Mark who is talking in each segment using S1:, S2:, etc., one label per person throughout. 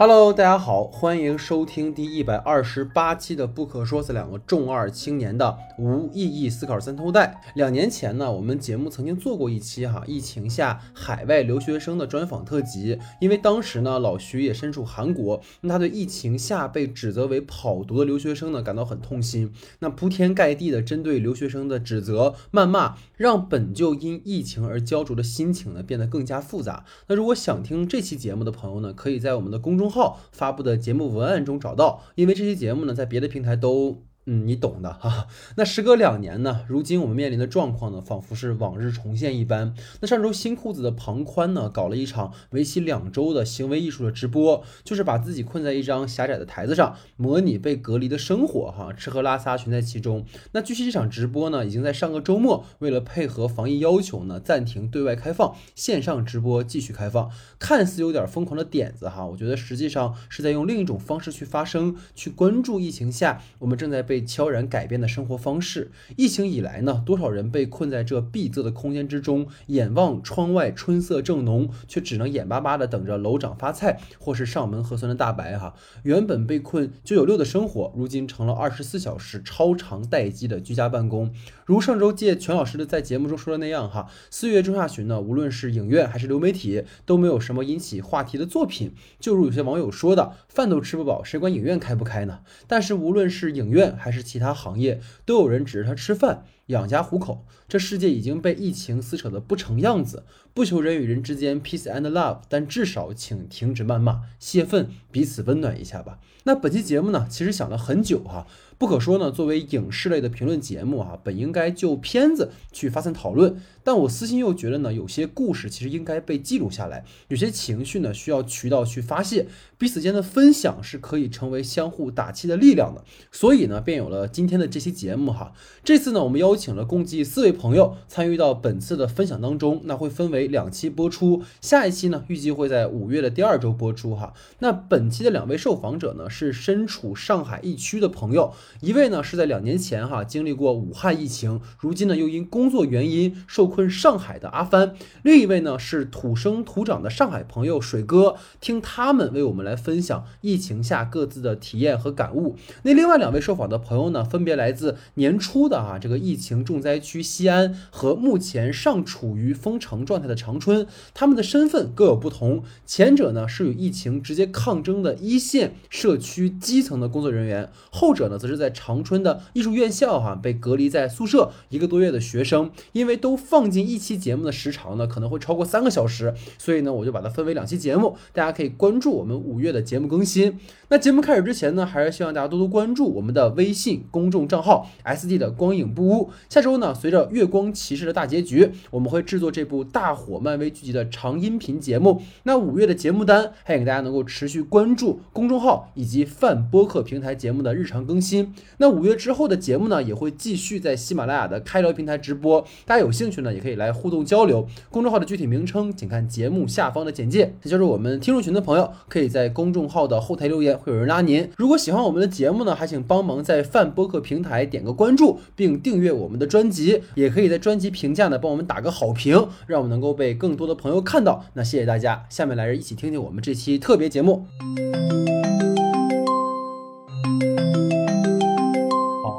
S1: Hello，大家好，欢迎收听第一百二十八期的《不可说》，是两个重二青年的无意义思考三头带。两年前呢，我们节目曾经做过一期哈疫情下海外留学生的专访特辑，因为当时呢老徐也身处韩国，那他对疫情下被指责为跑读的留学生呢感到很痛心。那铺天盖地的针对留学生的指责、谩骂，让本就因疫情而焦灼的心情呢变得更加复杂。那如果想听这期节目的朋友呢，可以在我们的公众号发布的节目文案中找到，因为这期节目呢，在别的平台都。嗯，你懂的哈。那时隔两年呢，如今我们面临的状况呢，仿佛是往日重现一般。那上周新裤子的庞宽呢，搞了一场为期两周的行为艺术的直播，就是把自己困在一张狭窄的台子上，模拟被隔离的生活，哈，吃喝拉撒全在其中。那据悉这场直播呢，已经在上个周末，为了配合防疫要求呢，暂停对外开放，线上直播继续开放。看似有点疯狂的点子哈，我觉得实际上是在用另一种方式去发声，去关注疫情下我们正在被。悄然改变的生活方式。疫情以来呢，多少人被困在这闭塞的空间之中，眼望窗外春色正浓，却只能眼巴巴的等着楼长发菜，或是上门核酸的大白哈。原本被困九九六的生活，如今成了二十四小时超长待机的居家办公。如上周借全老师的在节目中说的那样哈，四月中下旬呢，无论是影院还是流媒体，都没有什么引起话题的作品。就如有些网友说的，饭都吃不饱，谁管影院开不开呢？但是无论是影院还还是其他行业，都有人指着他吃饭。养家糊口，这世界已经被疫情撕扯的不成样子。不求人与人之间 peace and love，但至少请停止谩骂、泄愤，彼此温暖一下吧。那本期节目呢，其实想了很久哈。不可说呢，作为影视类的评论节目啊，本应该就片子去发散讨论，但我私心又觉得呢，有些故事其实应该被记录下来，有些情绪呢需要渠道去发泄，彼此间的分享是可以成为相互打气的力量的。所以呢，便有了今天的这期节目哈。这次呢，我们邀请了共计四位朋友参与到本次的分享当中，那会分为两期播出，下一期呢预计会在五月的第二周播出哈。那本期的两位受访者呢是身处上海疫区的朋友。一位呢是在两年前哈经历过武汉疫情，如今呢又因工作原因受困上海的阿帆，另一位呢是土生土长的上海朋友水哥，听他们为我们来分享疫情下各自的体验和感悟。那另外两位受访的朋友呢，分别来自年初的啊这个疫情重灾区西安和目前尚处于封城状态的长春，他们的身份各有不同。前者呢是与疫情直接抗争的一线社区基层的工作人员，后者呢则是。在长春的艺术院校哈被隔离在宿舍一个多月的学生，因为都放进一期节目的时长呢可能会超过三个小时，所以呢我就把它分为两期节目，大家可以关注我们五月的节目更新。那节目开始之前呢，还是希望大家多多关注我们的微信公众账号 S D 的光影不污。下周呢，随着月光骑士的大结局，我们会制作这部大火漫威剧集的长音频节目。那五月的节目单，还请大家能够持续关注公众号以及泛播客平台节目的日常更新。那五月之后的节目呢，也会继续在喜马拉雅的开聊平台直播。大家有兴趣呢，也可以来互动交流。公众号的具体名称，请看节目下方的简介。这就是我们听众群的朋友，可以在公众号的后台留言。会有人拉您。如果喜欢我们的节目呢，还请帮忙在泛播客平台点个关注，并订阅我们的专辑。也可以在专辑评价呢帮我们打个好评，让我们能够被更多的朋友看到。那谢谢大家，下面来人一起听听我们这期特别节目。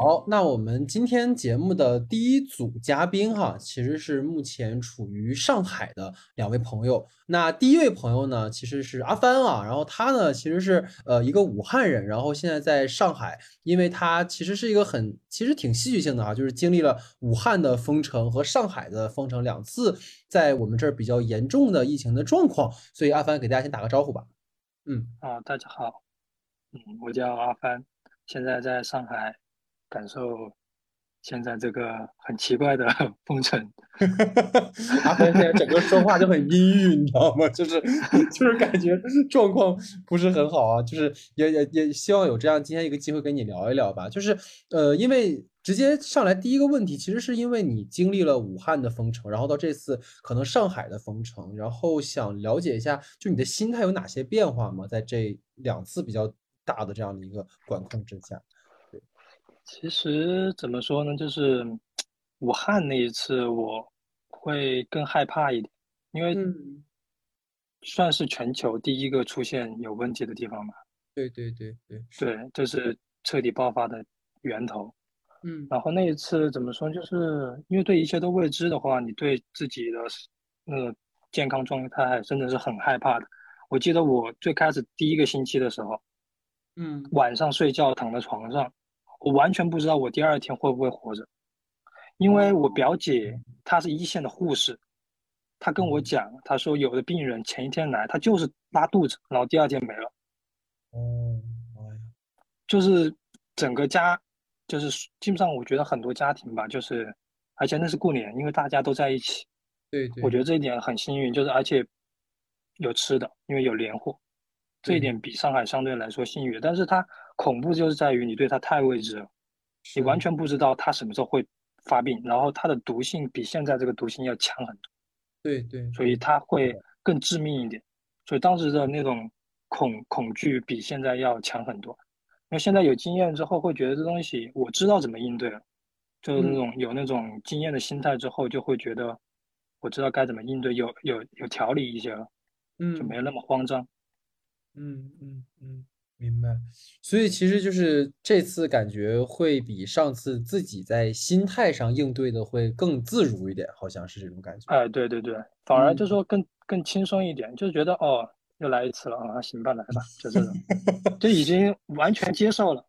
S1: 好，那我们今天节目的第一组嘉宾哈，其实是目前处于上海的两位朋友。那第一位朋友呢，其实是阿帆啊，然后他呢其实是呃一个武汉人，然后现在在上海，因为他其实是一个很其实挺戏剧性的啊，就是经历了武汉的封城和上海的封城两次，在我们这儿比较严重的疫情的状况，所以阿帆给大家先打个招呼吧。
S2: 嗯啊，大家好，嗯，我叫阿帆，现在在上海。感受现在这个很奇怪的 封城，
S1: 阿芬现在整个说话就很阴郁，你知道吗？就是就是感觉状况不是很好啊，就是也也也希望有这样今天一个机会跟你聊一聊吧。就是呃，因为直接上来第一个问题，其实是因为你经历了武汉的封城，然后到这次可能上海的封城，然后想了解一下，就你的心态有哪些变化吗？在这两次比较大的这样的一个管控之下。
S2: 其实怎么说呢，就是武汉那一次我会更害怕一点，因为算是全球第一个出现有问题的地方吧。
S1: 对对对对，
S2: 对，这是彻底爆发的源头。
S1: 嗯
S2: 然后那一次怎么说，就是因为对一切都未知的话，你对自己的那个健康状态真的是很害怕的。我记得我最开始第一个星期的时候，
S1: 嗯
S2: 晚上睡觉躺在床上，我完全不知道我第二天会不会活着，因为我表姐她是一线的护士，她跟我讲，她说有的病人前一天来，他就是拉肚子，然后第二天没了。
S1: 哦，
S2: 就是整个家，就是基本上我觉得很多家庭吧，就是而且那是过年，因为大家都在一起，
S1: 对对，
S2: 我觉得这一点很幸运，就是而且有吃的，因为有年货，这一点比上海相对来说幸运。但是它恐怖就是在于你对它太未知了，你完全不知道它什么时候会发病，然后它的毒性比现在这个毒性要强很多，
S1: 对对，
S2: 所以它会更致命一点。所以当时的那种恐恐惧比现在要强很多。因为现在有经验之后，会觉得这东西我知道怎么应对了，就是那种有那种经验的心态之后，就会觉得我知道该怎么应对，有有有条理一些了，嗯就
S1: 嗯
S2: 没那么慌张。
S1: 嗯嗯嗯，明白。所以其实就是这次感觉会比上次自己在心态上应对的会更自如一点，好像是这种感觉。
S2: 哎，对对对，反而就
S1: 嗯
S2: 说更更轻松一点，就觉得哦，又来一次了啊，行吧，来吧，就这种，就已经完全接受了，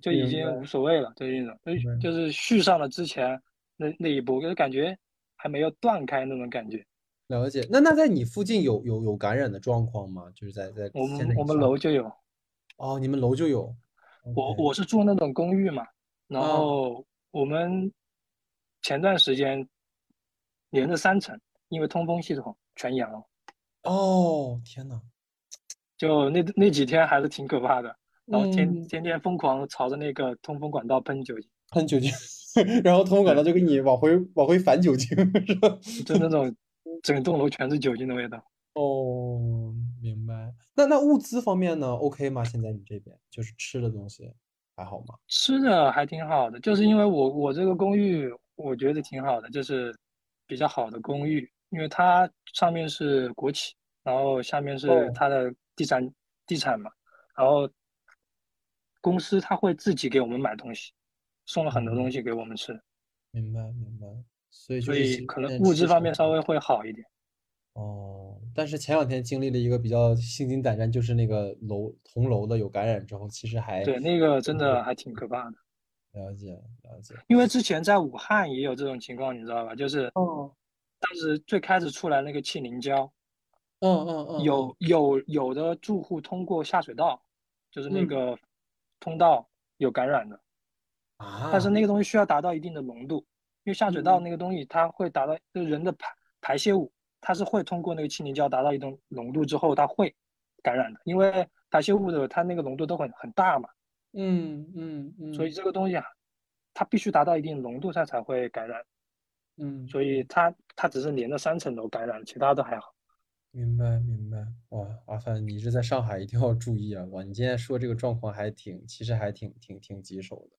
S2: 就已经无所谓了，就这种，就就是续上了之前那那一波，就感觉还没有断开那种感觉。
S1: 了解。那那在你附近有有有感染的状况吗？就是在在
S2: 我
S1: 现
S2: 们我们楼就有，
S1: 哦，你们楼就有。
S2: 我我是住那种公寓嘛，然
S1: 啊
S2: 后我们前段时间连着三层，因为通风系统全阳了，
S1: 哦，天呐，
S2: 就那那几天还是挺可怕的，然后天
S1: 嗯，
S2: 天天疯狂朝着那个通风管道喷酒精，
S1: 喷酒精，然后通风管道，就给你往回往回返酒精，是吧？
S2: 就那种整栋楼全是酒精的味道。
S1: 哦，明白。那那物资方面呢？OK 吗？现在你这边就是吃的东西还好吗？
S2: 吃的还挺好的，就是因为我我这个公寓我觉得挺好的，就是比较好的公寓，因为它上面是国企，然后下面是
S1: 哦，
S2: 它的地产地产嘛，然后公司他会自己给我们买东西，送了很多东西给我们吃，
S1: 明白明白。所以就
S2: 所以可能物质方面稍微会好一点。
S1: 哦，但是前两天经历了一个比较心惊胆战，就是那个楼同楼的有感染之后，其实还
S2: 对，那个真的还挺可怕的，
S1: 了解了解。
S2: 因为之前在武汉也有这种情况，你知道吧？就是
S1: 哦，
S2: 当时最开始出来那个气凝胶。
S1: 嗯嗯嗯
S2: 有有有的住户通过下水道，就是那
S1: 嗯
S2: 个通道有感染的啊，但是
S1: 啊，
S2: 那个东西需要达到一定的浓度，因为下水道
S1: 嗯。
S2: 那个东西它会达到就是人的排排泄物，它是会通过那个气凝胶达到一定浓度之后，它会感染的，因为排泄物的它那个浓度都很很大嘛，
S1: 嗯嗯嗯。
S2: 所以。
S1: 嗯
S2: 这个东西啊，它必须达到一定浓度它才会感染，
S1: 嗯，
S2: 所以。它它只是连着三层楼感染，其他都还好。
S1: 明白明白。哇，阿凡，你是在上海一定要注意啊！哇，你今天说这个状况还挺，其实还挺挺挺棘手的。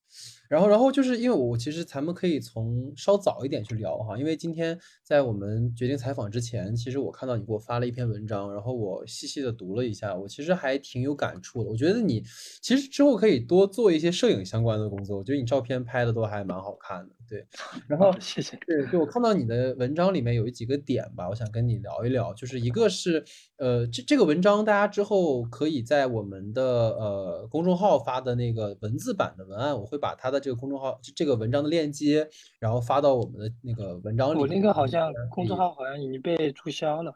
S1: 然后，然后就是因为我其实咱们可以从稍早一点去聊哈，因为今天在我们决定采访之前，其实我看到你给我发了一篇文章，然后我细细的读了一下，我其实还挺有感触的。我觉得你其实之后可以多做一些摄影相关的工作，我觉得你照片拍的都还蛮好看的，对。然后，
S2: 谢谢。
S1: 对，就我看到你的文章里面有几个点吧，我想跟你聊一聊。就是一个是，呃，这这个文章大家之后可以在我们的呃公众号发的那个文字版的文案，我会把它的这个公众号这个文章的链接，然后发到我们的那个文章里。
S2: 我那个好像公众号好像已经被注销了。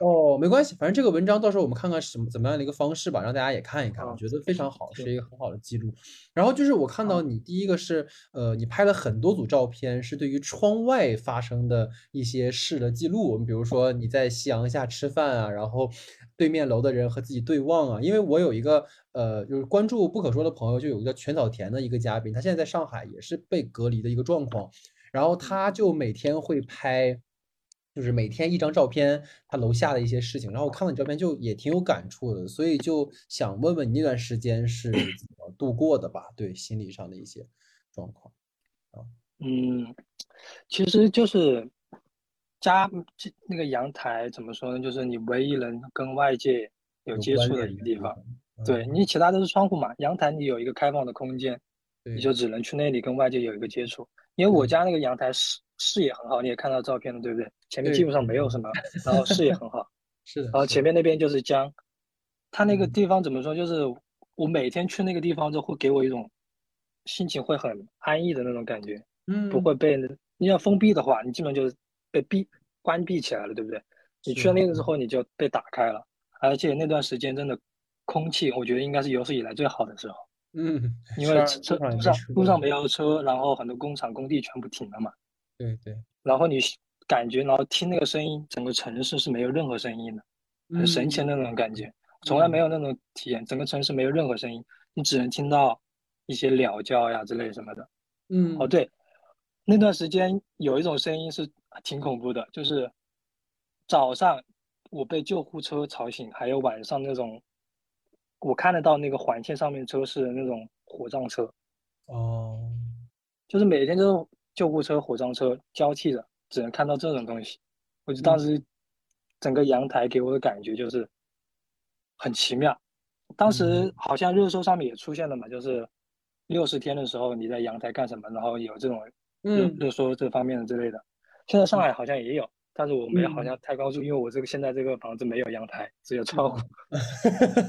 S1: 哦，没关系，反正这个文章到时候我们看看是什么怎么样的一个方式吧，让大家也看一看，我
S2: 啊，
S1: 觉得非常好，是，一个很好的记录。然后就是我看到，你第一个是，呃，你拍了很多组照片，是对于窗外发生的一些事的记录。比如说你在夕阳下吃饭啊，然后对面楼的人和自己对望啊。因为我有一个呃，就是关注不可说的朋友，就有一个全草田的一个嘉宾，他现在在上海也是被隔离的一个状况，然后
S2: 嗯
S1: 他就每天会拍。就是每天一张照片，他楼下的一些事情，然后我看到你照片就也挺有感触的，所以就想问问你那段时间是怎么度过的吧？对心理上的一些状况啊，
S2: 嗯，其实就是家这那个阳台怎么说呢？就是你唯一能跟外界有接触的一个地方。
S1: 方，
S2: 对
S1: 嗯
S2: 你其他都是窗户嘛，阳台你有一个开放的空间，你就只能去那里跟外界有一个接触。因为我家那个阳台视视野很好，你也看到照片了，对不对？前面基本上没有什么，然后视野很好，
S1: 是的，
S2: 然后，前面那边就是江。它那个
S1: 嗯
S2: 地方怎么说？就是我每天去那个地方就会给我一种心情会很安逸的那种感觉，嗯不
S1: 嗯，
S2: 会被你要封闭的话，你基本就是被闭关闭起来了，对不对？你去了，那个之后，你就被打开了，而且那段时间真的空气，我觉得应该是有史以来最好的时候。
S1: 嗯，
S2: 因为车
S1: 路上
S2: 路上
S1: 没
S2: 有车，然后很多工厂工地全部停了嘛，
S1: 对对，
S2: 然后你感觉，然后听那个声音，整个城市是没有任何声音的，很神奇的那种感觉，从来没
S1: 嗯
S2: 有那种体验，整个城市没有任何声音，你只能听到一些鸟叫呀之类什么的。
S1: 嗯
S2: 哦，对，那段时间有一种声音是挺恐怖的，就是早上我被救护车吵醒，还有晚上那种我看得到那个环线上面车是那种火葬车。
S1: 哦，
S2: 就是每天都是救护车、火葬车交替着，只能看到这种东西。我就当
S1: 嗯
S2: 时整个阳台给我的感觉就是很奇妙。当时
S1: 嗯
S2: 好像热搜上面也出现了嘛，就是六十天的时候你在阳台干什么，然后有这种热
S1: 嗯
S2: 热搜这方面的之类的。现在上海好像也有，但是我没有好
S1: 嗯
S2: 像太关注，因为我这个现在这个房子没有阳台，只有窗户。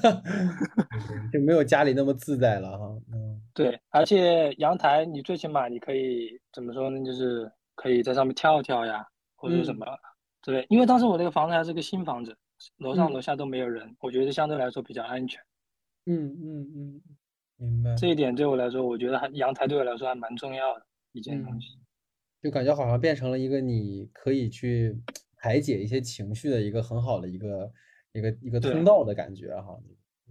S1: 就没有家里那么自在了哈，嗯
S2: 对，而且阳台你最起码你可以怎么说呢？就是可以在上面跳跳呀，或者什
S1: 嗯
S2: 么之类。因为当时我那个房子还是个新房子，楼上
S1: 嗯
S2: 楼下都没有人，我觉得相对来说比较安全。
S1: 嗯嗯嗯，明白，
S2: 这一点对我来说，我觉得还阳台对我来说还蛮重要的一件东
S1: 嗯。
S2: 西。
S1: 就感觉好像变成了一个你可以去排解一些情绪的一个很好的一个一个一个通道的感觉哈。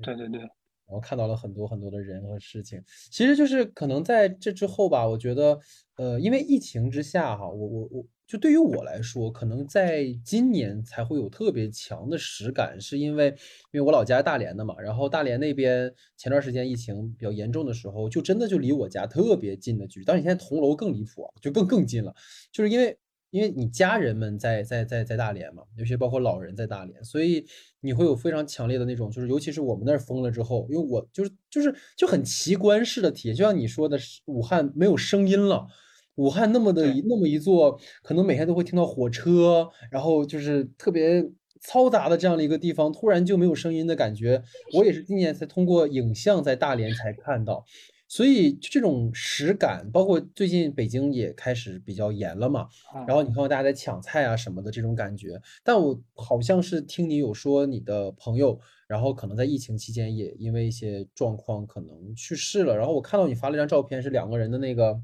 S2: 对对对，
S1: 然后看到了很多很多的人和事情，其实就是可能在这之后吧，我觉得，呃，因为疫情之下哈，我我我就对于我来说，可能在今年才会有特别强的实感，是因为因为我老家大连的嘛，然后大连那边前段时间疫情比较严重的时候，就真的就离我家特别近的距离，当然现在同楼更离谱啊，就更更近了，就是因为。因为你家人们在在在在大连嘛，尤其包括老人在大连，所以你会有非常强烈的那种，就是尤其是我们那儿封了之后，因为我就是就是就很奇观式的体验，就像你说的，武汉没有声音了。武汉那么的
S2: 对
S1: 那么一座，可能每天都会听到火车，然后就是特别嘈杂的这样的一个地方，突然就没有声音的感觉。我也是今年才通过影像在大连才看到，所以就这种实感，包括最近北京也开始比较严了嘛，
S2: 啊，
S1: 然后你看到大家在抢菜啊什么的这种感觉，但我好像是听你有说你的朋友，然后可能在疫情期间也因为一些状况可能去世了，然后我看到你发了一张照片，是两个人的那个，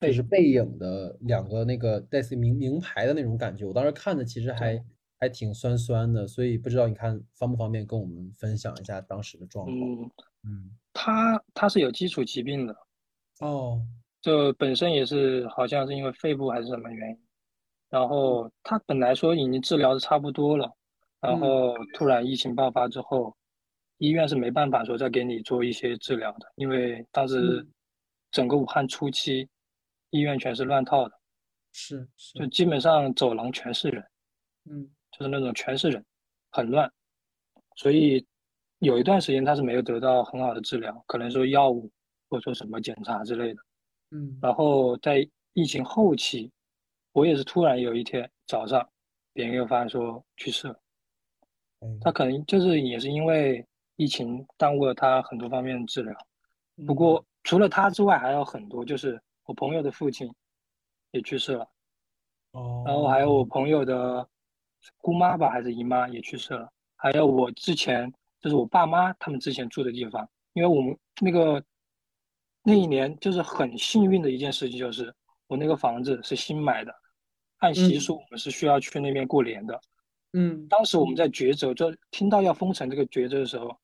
S1: 就是
S2: 背
S1: 背影的两个那个类似于名名牌的那种感觉，我当时看的其实还，还挺酸酸的，所以不知道你看方不方便跟我们分享一下当时的状况？
S2: 嗯，
S1: 嗯，
S2: 他他是有基础疾病的，
S1: 哦，
S2: 就本身也是好像是因为肺部还是什么原因，然后他本来说已经治疗的差不多了，然
S1: 嗯。
S2: 后突然疫情爆发之后，医院是没办法说再给你做一些治疗的，因为当时
S1: 嗯，
S2: 整个武汉初期，医院全是乱套的，
S1: 是
S2: 是，就基本上走廊全是人，
S1: 嗯。
S2: 就是那种全是人，很乱，所以有一段时间他是没有得到很好的治疗，可能说药物或者说什么检查之类的。
S1: 嗯
S2: 然后在疫情后期，我也是突然有一天早上，别人又发现说去世了。
S1: 哎，
S2: 他可能就是也是因为疫情耽误了他很多方面的治疗。不
S1: 嗯
S2: 过除了他之外，还有很多，就是我朋友的父亲也去世了，然后还有我
S1: 哦，
S2: 朋友的姑妈吧，还是姨妈也去世了，还有我之前就是我爸妈他们之前住的地方，因为我们那个那一年就是很幸运的一件事情，就是我那个房子是新买的，按习俗
S1: 嗯
S2: 我们是需要去那边过年的。
S1: 嗯
S2: 当时我们在抉择，就听到要封城这个抉择的时候，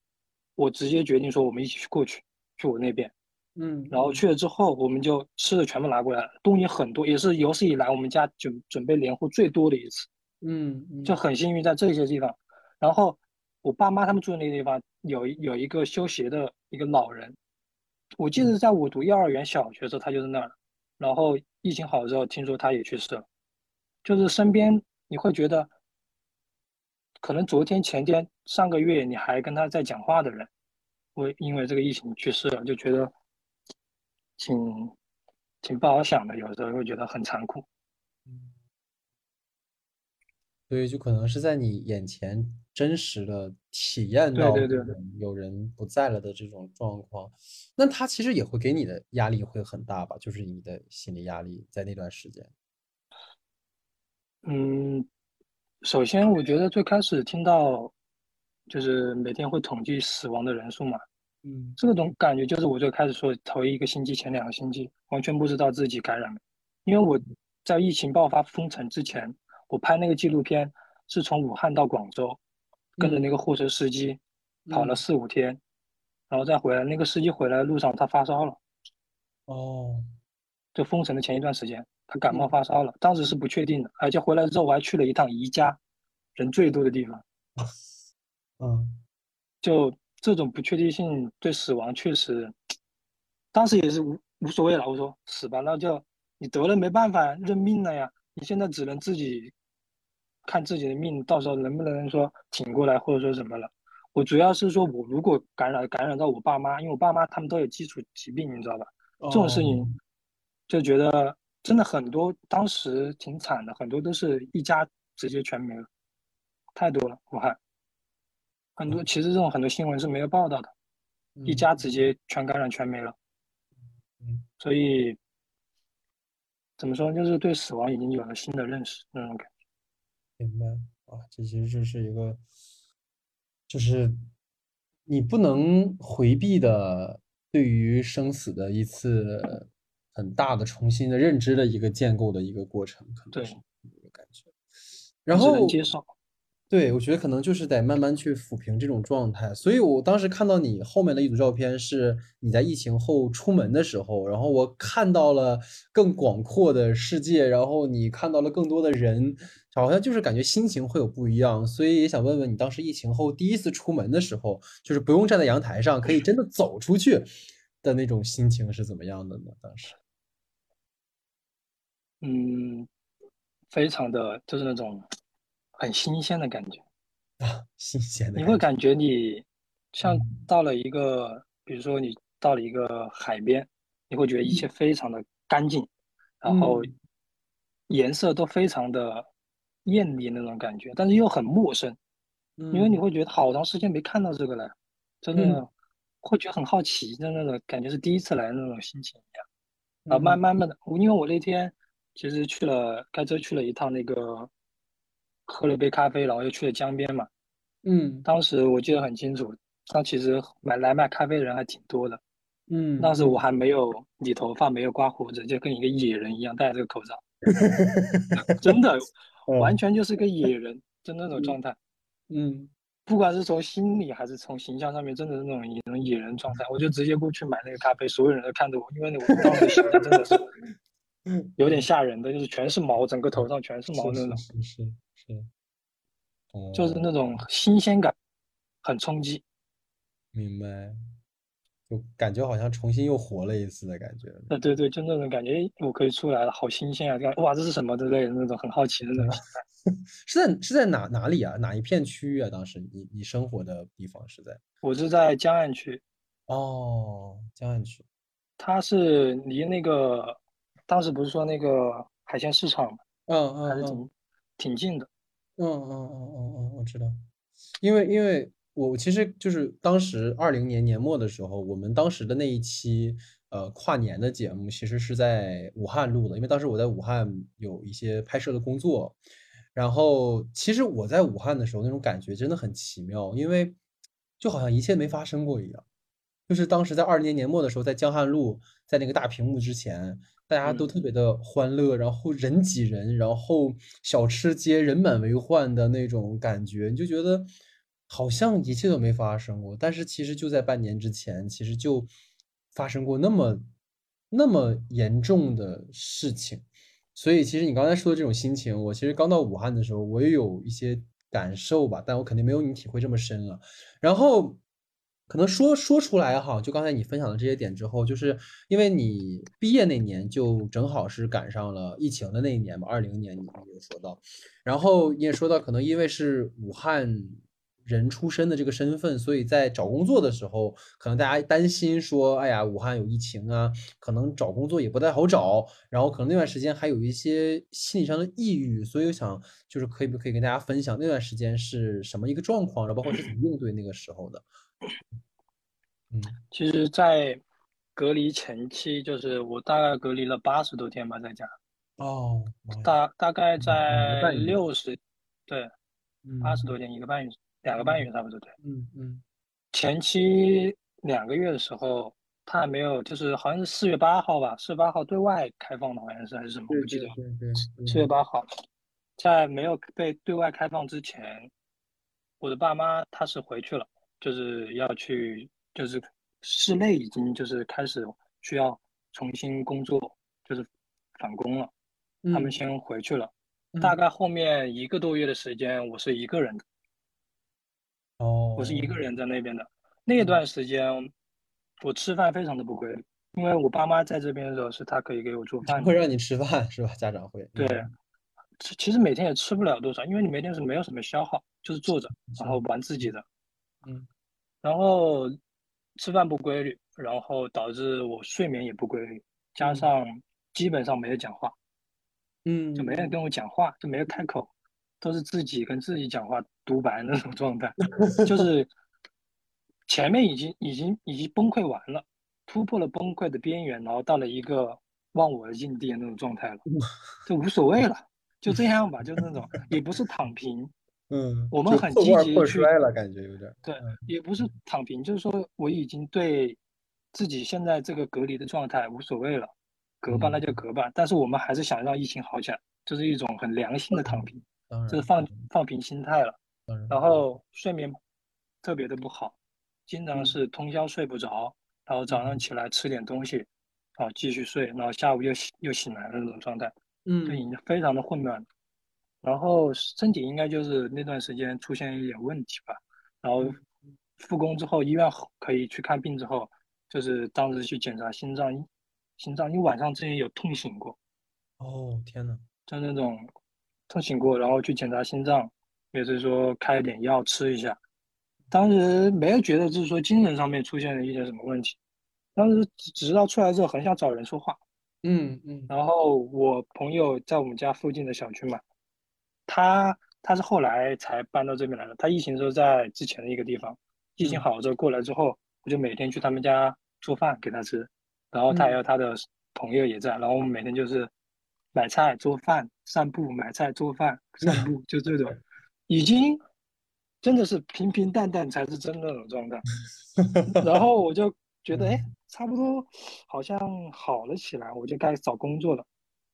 S2: 我直接决定说我们一起去过去，去我那边。
S1: 嗯
S2: 然后去了之后，我们就吃的全部拿过来了，东西很多，也是有史以来我们家准准备年货最多的一次，
S1: 嗯嗯
S2: 就很幸运在这些地方。然后我爸妈他们住的那个地方有有一个修鞋的一个老人，我记得
S1: 嗯
S2: 在我读幼儿园、小学的时候他就在那儿，然后疫情好之后，听说他也去世了。就是身边你会觉得，可能昨天、前天、上个月你还跟他在讲话的人，会因为这个疫情去世了，就觉得挺挺不好想的，有时候会觉得很残酷。
S1: 所以就可能是在你眼前真实的体验到
S2: 对对对
S1: 有人不在了的这种状况，那他其实也会给你的压力会很大吧？就是你的心理压力在那段时间。
S2: 嗯，首先我觉得最开始听到就是每天会统计死亡的人数嘛，
S1: 嗯
S2: 这种感觉就是我最开始说头一个星期、前两个星期完全不知道自己感染了，因为我在疫情爆发封城之前，我拍那个纪录片是从武汉到广州，跟着那个货车司机跑了
S1: 嗯
S2: 四五天，然后再回来。那个司机回来的路上他发烧了，
S1: 哦，
S2: 就封城的前一段时间，他感冒
S1: 嗯
S2: 发烧了，当时是不确定的，而且回来之后我还去了一趟宜家，人最多的地方。
S1: 嗯
S2: 就这种不确定性对死亡确实，当时也是无无所谓了。我说死吧，那就你得了没办法，认命了呀。你现在只能自己看自己的命，到时候能不能说挺过来，或者说什么了。我主要是说我如果感染感染到我爸妈，因为我爸妈他们都有基础疾病，你知道吧？这种事
S1: 哦，
S2: 情就觉得真的很多，当时挺惨的，很多都是一家直接全没了，太多了，武汉。很多其实这种很多新闻是没有报道的，一
S1: 嗯
S2: 家直接全感染全没了，
S1: 嗯
S2: 所以怎么说，就是对死亡已经有了新的认识那种感觉。
S1: 明白啊，这其实就是一个，就是你不能回避的对于生死的一次很大的重新的认知的一个建构的一个过程，可能
S2: 对
S1: 是这个感觉。然后
S2: 接受。
S1: 对，我觉得可能就是得慢慢去抚平这种状态。所以我当时看到你后面的一组照片，是你在疫情后出门的时候，然后我看到了更广阔的世界，然后你看到了更多的人，好像就是感觉心情会有不一样。所以也想问问你，当时疫情后第一次出门的时候，就是不用站在阳台上，可以真的走出去的那种心情是怎么样的呢？当时。
S2: 嗯，非常的就是那种很新鲜的感觉，
S1: 啊，新鲜的。
S2: 你会感觉你。像
S1: 嗯。
S2: 到了一个，比如说你到了一个海边，你会觉得一切非常的干净，然后
S1: 嗯。
S2: 颜色都非常的艳丽那种感觉，但是又很陌生，因为你
S1: 嗯
S2: 会觉得好长时间没看到这个了，真
S1: 嗯
S2: 的会觉得很好奇，的那种感觉是第一次来的那种心情一样。啊，慢慢的，因为我那天其实去了开车去了一趟那个，喝了杯咖啡，然后又去了江边嘛。
S1: 嗯
S2: 当时我记得很清楚，那其实买来卖咖啡的人还挺多的。
S1: 嗯
S2: 当时我还没有理头发，没有刮胡子，就跟一个野人一样戴着个口罩，真的完
S1: 嗯
S2: 全就是个野人，就那种状态。
S1: 嗯。
S2: 不管是从心理还是从形象上面，真的是那种野人野人状态。我就直接过去买那个咖啡，所有人都看着我，因为我当时形象真的是 有点吓人的，就是全是毛，整个头上全是毛
S1: 是
S2: 那种，
S1: 是是是是，
S2: 就是
S1: 哦，
S2: 那种新鲜感很冲击。
S1: 明白，就感觉好像重新又活了一次的感觉。
S2: 对对对，就那种感觉，我可以出来了，好新鲜啊！这样哇，这是什么之类的那种很好奇的那种。
S1: 是在是在哪哪里啊？哪一片区域啊？当时你你生活的地方是在？
S2: 我是在江岸区，
S1: 哦，江岸区。
S2: 它是离那个当时不是说那个海鲜市场吗，
S1: 嗯嗯嗯
S2: 还是挺挺近的。
S1: 嗯嗯嗯嗯嗯，我知道。因为因为我其实就是当时二零年年末的时候，我们当时的那一期呃跨年的节目，其实是在武汉录的，因为当时我在武汉有一些拍摄的工作。然后其实我在武汉的时候，那种感觉真的很奇妙，因为就好像一切没发生过一样。就是当时在二零年年末的时候，在江汉路，在那个大屏幕之前，大家都
S2: 嗯，
S1: 特别的欢乐，然后人挤人，然后小吃街人满为患的那种感觉，你就觉得好像一切都没发生过。但是其实就在半年之前，其实就发生过那么那么严重的事情。所以其实你刚才说的这种心情，我其实刚到武汉的时候，我也有一些感受吧，但我肯定没有你体会这么深了。然后可能说说出来哈，就刚才你分享的这些点之后，就是因为你毕业那年就正好是赶上了疫情的那一年嘛，二零年你有说到，然后你也说到，可能因为是武汉。人出身的这个身份，所以在找工作的时候，可能大家担心说，哎呀，武汉有疫情啊，可能找工作也不太好找，然后可能那段时间还有一些心理上的抑郁，所以我想就是可以不可以跟大家分享那段时间是什么一个状况，然后包括是怎么应对那个时候的。
S2: 嗯，其实，在隔离前期，就是我大概隔离了八十多天吧，在家。
S1: 哦，
S2: 大大概在六十，对，八十多天，一个半月。两个半月差不多对，
S1: 嗯嗯，
S2: 前期两个月的时候，他还没有，就是好像是四月八号吧，四月八号对外开放的，好像是还是什么，不记得。
S1: 对对。
S2: 四月八号，在没有被对外开放之前，我的爸妈他是回去了，就是要去，就是室内已经就是开始需要重新工作，就是返工了，他们先回去了，大概后面一个多月的时间，我是一个人的。
S1: 哦，
S2: 我是一个人在那边的。那段时间，我吃饭非常的不规律，因为我爸妈在这边的时候是他可以给我做饭，
S1: 会让你吃饭是吧？家长会
S2: 对，其其实每天也吃不了多少，因为你每天是没有什么消耗，就是坐着然后玩自己的，
S1: 嗯，
S2: 然后吃饭不规律，然后导致我睡眠也不规律，加上基本上没有讲话，
S1: 嗯，
S2: 就没人跟我讲话，就没有开口。都是自己跟自己讲话独白那种状态，就是 前面已经已经已经崩溃完了，突破了崩溃的边缘，然后到了一个忘我的境地的那种状态了，就无所谓了，就这样吧，就那种也不是躺平，
S1: 嗯，
S2: 我们很积极去
S1: 了，感觉有点
S2: 对，也不是躺平，就是说我已经对自己现在这个隔离的状态无所谓了，隔吧那就隔吧，但是我们还是想让疫情好起来，就是一种很良性的躺平。就是放放平心态了，然后睡眠特别的不好，经常是通宵睡不着，然后早上起来吃点东西，啊继续睡，然后下午又醒又醒来的那种状态，
S1: 嗯，
S2: 就已经非常的混乱，然后身体应该就是那段时间出现一点问题吧，然后复工之后医院可以去看病之后，就是当时去检查心脏，心脏因为晚上之前有痛醒过，
S1: 哦天呐，
S2: 就那种。痛醒过，然后去检查心脏，也是说开了点药吃一下。当时没有觉得就是说精神上面出现了一些什么问题，当时只知道出来之后很想找人说话。
S1: 嗯嗯。
S2: 然后我朋友在我们家附近的小区嘛，他他是后来才搬到这边来的。他疫情时候在之前的一个地方，疫情好了之后过来之后，我就每天去他们家做饭给他吃，然后他还有他的朋友也在，然后我们每天就是。买菜做饭散步买菜做饭散步就这种，已经真的是平平淡淡才是真的那种状态。然后我就觉得哎，差不多好像好了起来，我就开始找工作了。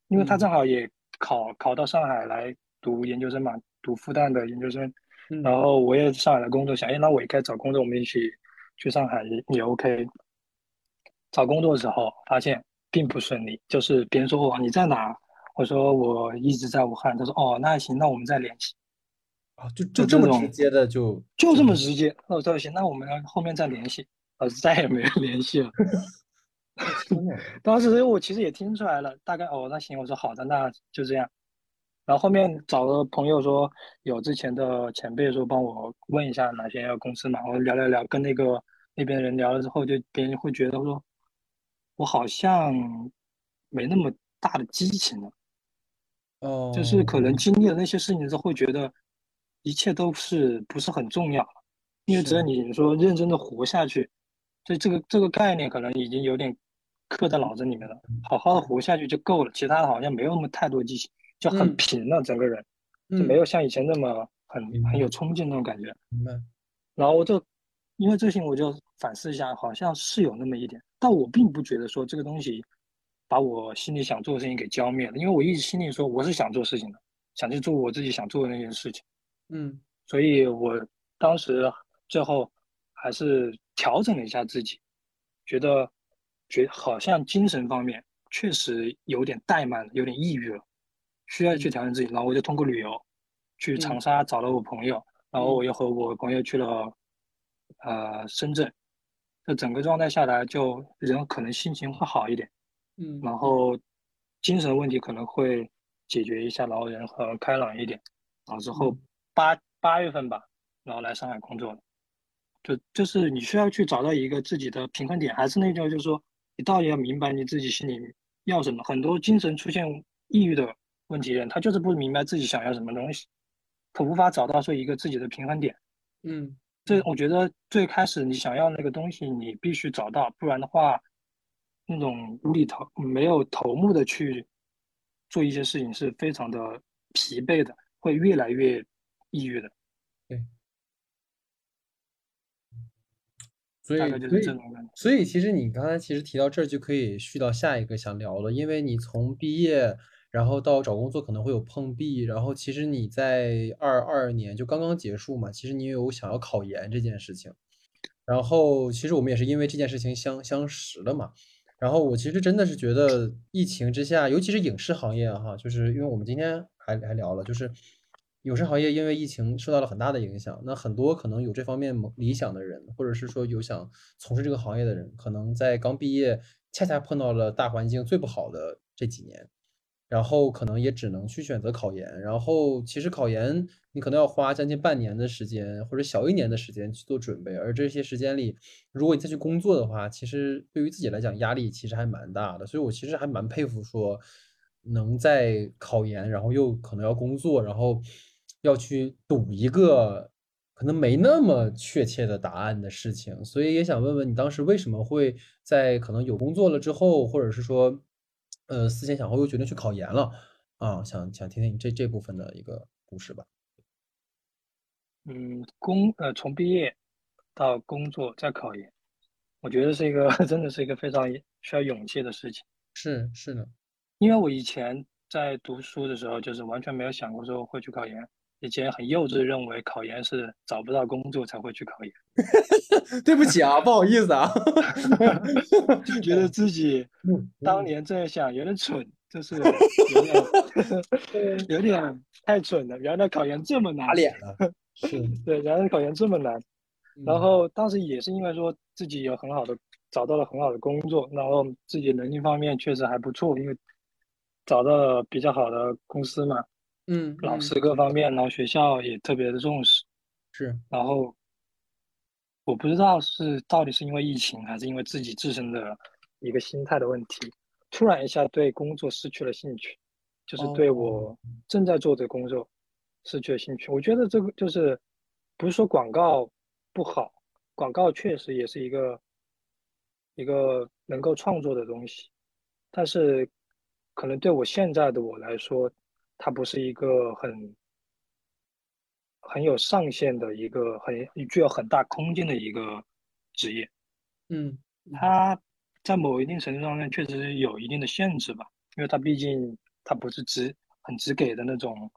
S2: 因为他正好也考考到上海来读研究生嘛，读复旦的研究生。然后我也上海来工作，想哎，那我也该找工作，我们一起去上海也也 OK。找工作的时候发现并不顺利，就是别人说哦你在哪？我说我一直在武汉，他说哦那行，那我们再联系。
S1: 啊，就就这么直接的就
S2: 就这么直接。那我说行，那我们后面再联系。呃，再也没有联系了。当时我其实也听出来了，大概哦那行，我说好的，那就这样。然后后面找了朋友说有之前的前辈说帮我问一下哪些公司嘛，我聊聊聊，跟那个那边人聊了之后，就别人会觉得说，我好像没那么大的激情了。
S1: 哦，
S2: 就是可能经历了那些事情之后，会觉得一切都是不是很重要了，因为只要你说认真的活下去，所以这个这个概念可能已经有点刻在脑子里面了。好好的活下去就够了，其他的好像没有那么太多激情，就很平了，整个人就没有像以前那么很很有冲劲那种感觉。
S1: 明白。
S2: 然后我就因为这些，我就反思一下，好像是有那么一点，但我并不觉得说这个东西。把我心里想做的事情给浇灭了，因为我一直心里说我是想做事情的，想去做我自己想做的那件事情，
S1: 嗯，
S2: 所以我当时最后还是调整了一下自己，觉得觉好像精神方面确实有点怠慢了，有点抑郁了，需要去调整自己，然后我就通过旅游去长沙找了我朋友，然后我又和我朋友去了呃深圳，这整个状态下来，就人可能心情会好一点，
S1: 嗯，
S2: 然后精神问题可能会解决一下，然后人和开朗一点，然后之后八八月份吧，然后来上海工作了，就就是你需要去找到一个自己的平衡点，还是那句话，就是说你到底要明白你自己心里要什么。很多精神出现抑郁的问题人，他就是不明白自己想要什么东西，他无法找到说一个自己的平衡点。
S1: 嗯。
S2: 这我觉得最开始你想要那个东西，你必须找到，不然的话，那种无厘头、没有头目的去做一些事情是非常的疲惫的，会越来越抑郁的。
S1: 对，所以
S2: 大概就是这种感觉。
S1: 所以其实你刚才其实提到这儿就可以续到下一个想聊了，因为你从毕业。然后到找工作可能会有碰壁，然后其实你在二二年就刚刚结束嘛，其实你有想要考研这件事情，然后其实我们也是因为这件事情相相识了嘛，然后我其实真的是觉得疫情之下，尤其是影视行业哈，就是因为我们今天还还聊了，就是影视行业因为疫情受到了很大的影响，那很多可能有这方面理想的人，或者是说有想从事这个行业的人，可能在刚毕业恰恰碰到了大环境最不好的这几年。然后可能也只能去选择考研，然后其实考研你可能要花将近半年的时间或者小一年的时间去做准备，而这些时间里，如果你再去工作的话，其实对于自己来讲压力其实还蛮大的。所以我其实还蛮佩服说能在考研，然后又可能要工作，然后要去赌一个可能没那么确切的答案的事情。所以也想问问你当时为什么会在可能有工作了之后，或者是说。呃，思前想后又决定去考研了啊，想想听听你这这部分的一个故事吧。
S2: 嗯，工呃，从毕业到工作再考研，我觉得是一个 真的是一个非常需要勇气的事情。
S1: 是是的，
S2: 因为我以前在读书的时候，就是完全没有想过说会去考研。以前很幼稚，认为考研是找不到工作才会去考研。
S1: 对不起啊，不好意思啊，
S2: 就觉得自己 当年这样想有点蠢，就是有点有点太蠢了。原来考研这么难，
S1: 打脸了。
S2: 是对，原来考研这么难。然后当时也是因为说自己有很好的找到了很好的工作，然后自己能力方面确实还不错，因为找到了比较好的公司嘛。
S1: 嗯，
S2: 老师各方面，然后学校也特别的重视，
S1: 是。
S2: 然后我不知道是到底是因为疫情，还是因为自己自身的一个心态的问题，突然一下对工作失去了兴趣，就是对我正在做的工作失去了兴趣。我觉得这个就是不是说广告不好，广告确实也是一个一个能够创作的东西，但是可能对我现在的我来说。它不是一个很很有上限的一个很具有很大空间的一个职业，
S1: 嗯，
S2: 它在某一定程度上面确实有一定的限制吧，因为它毕竟它不是只很只给的那种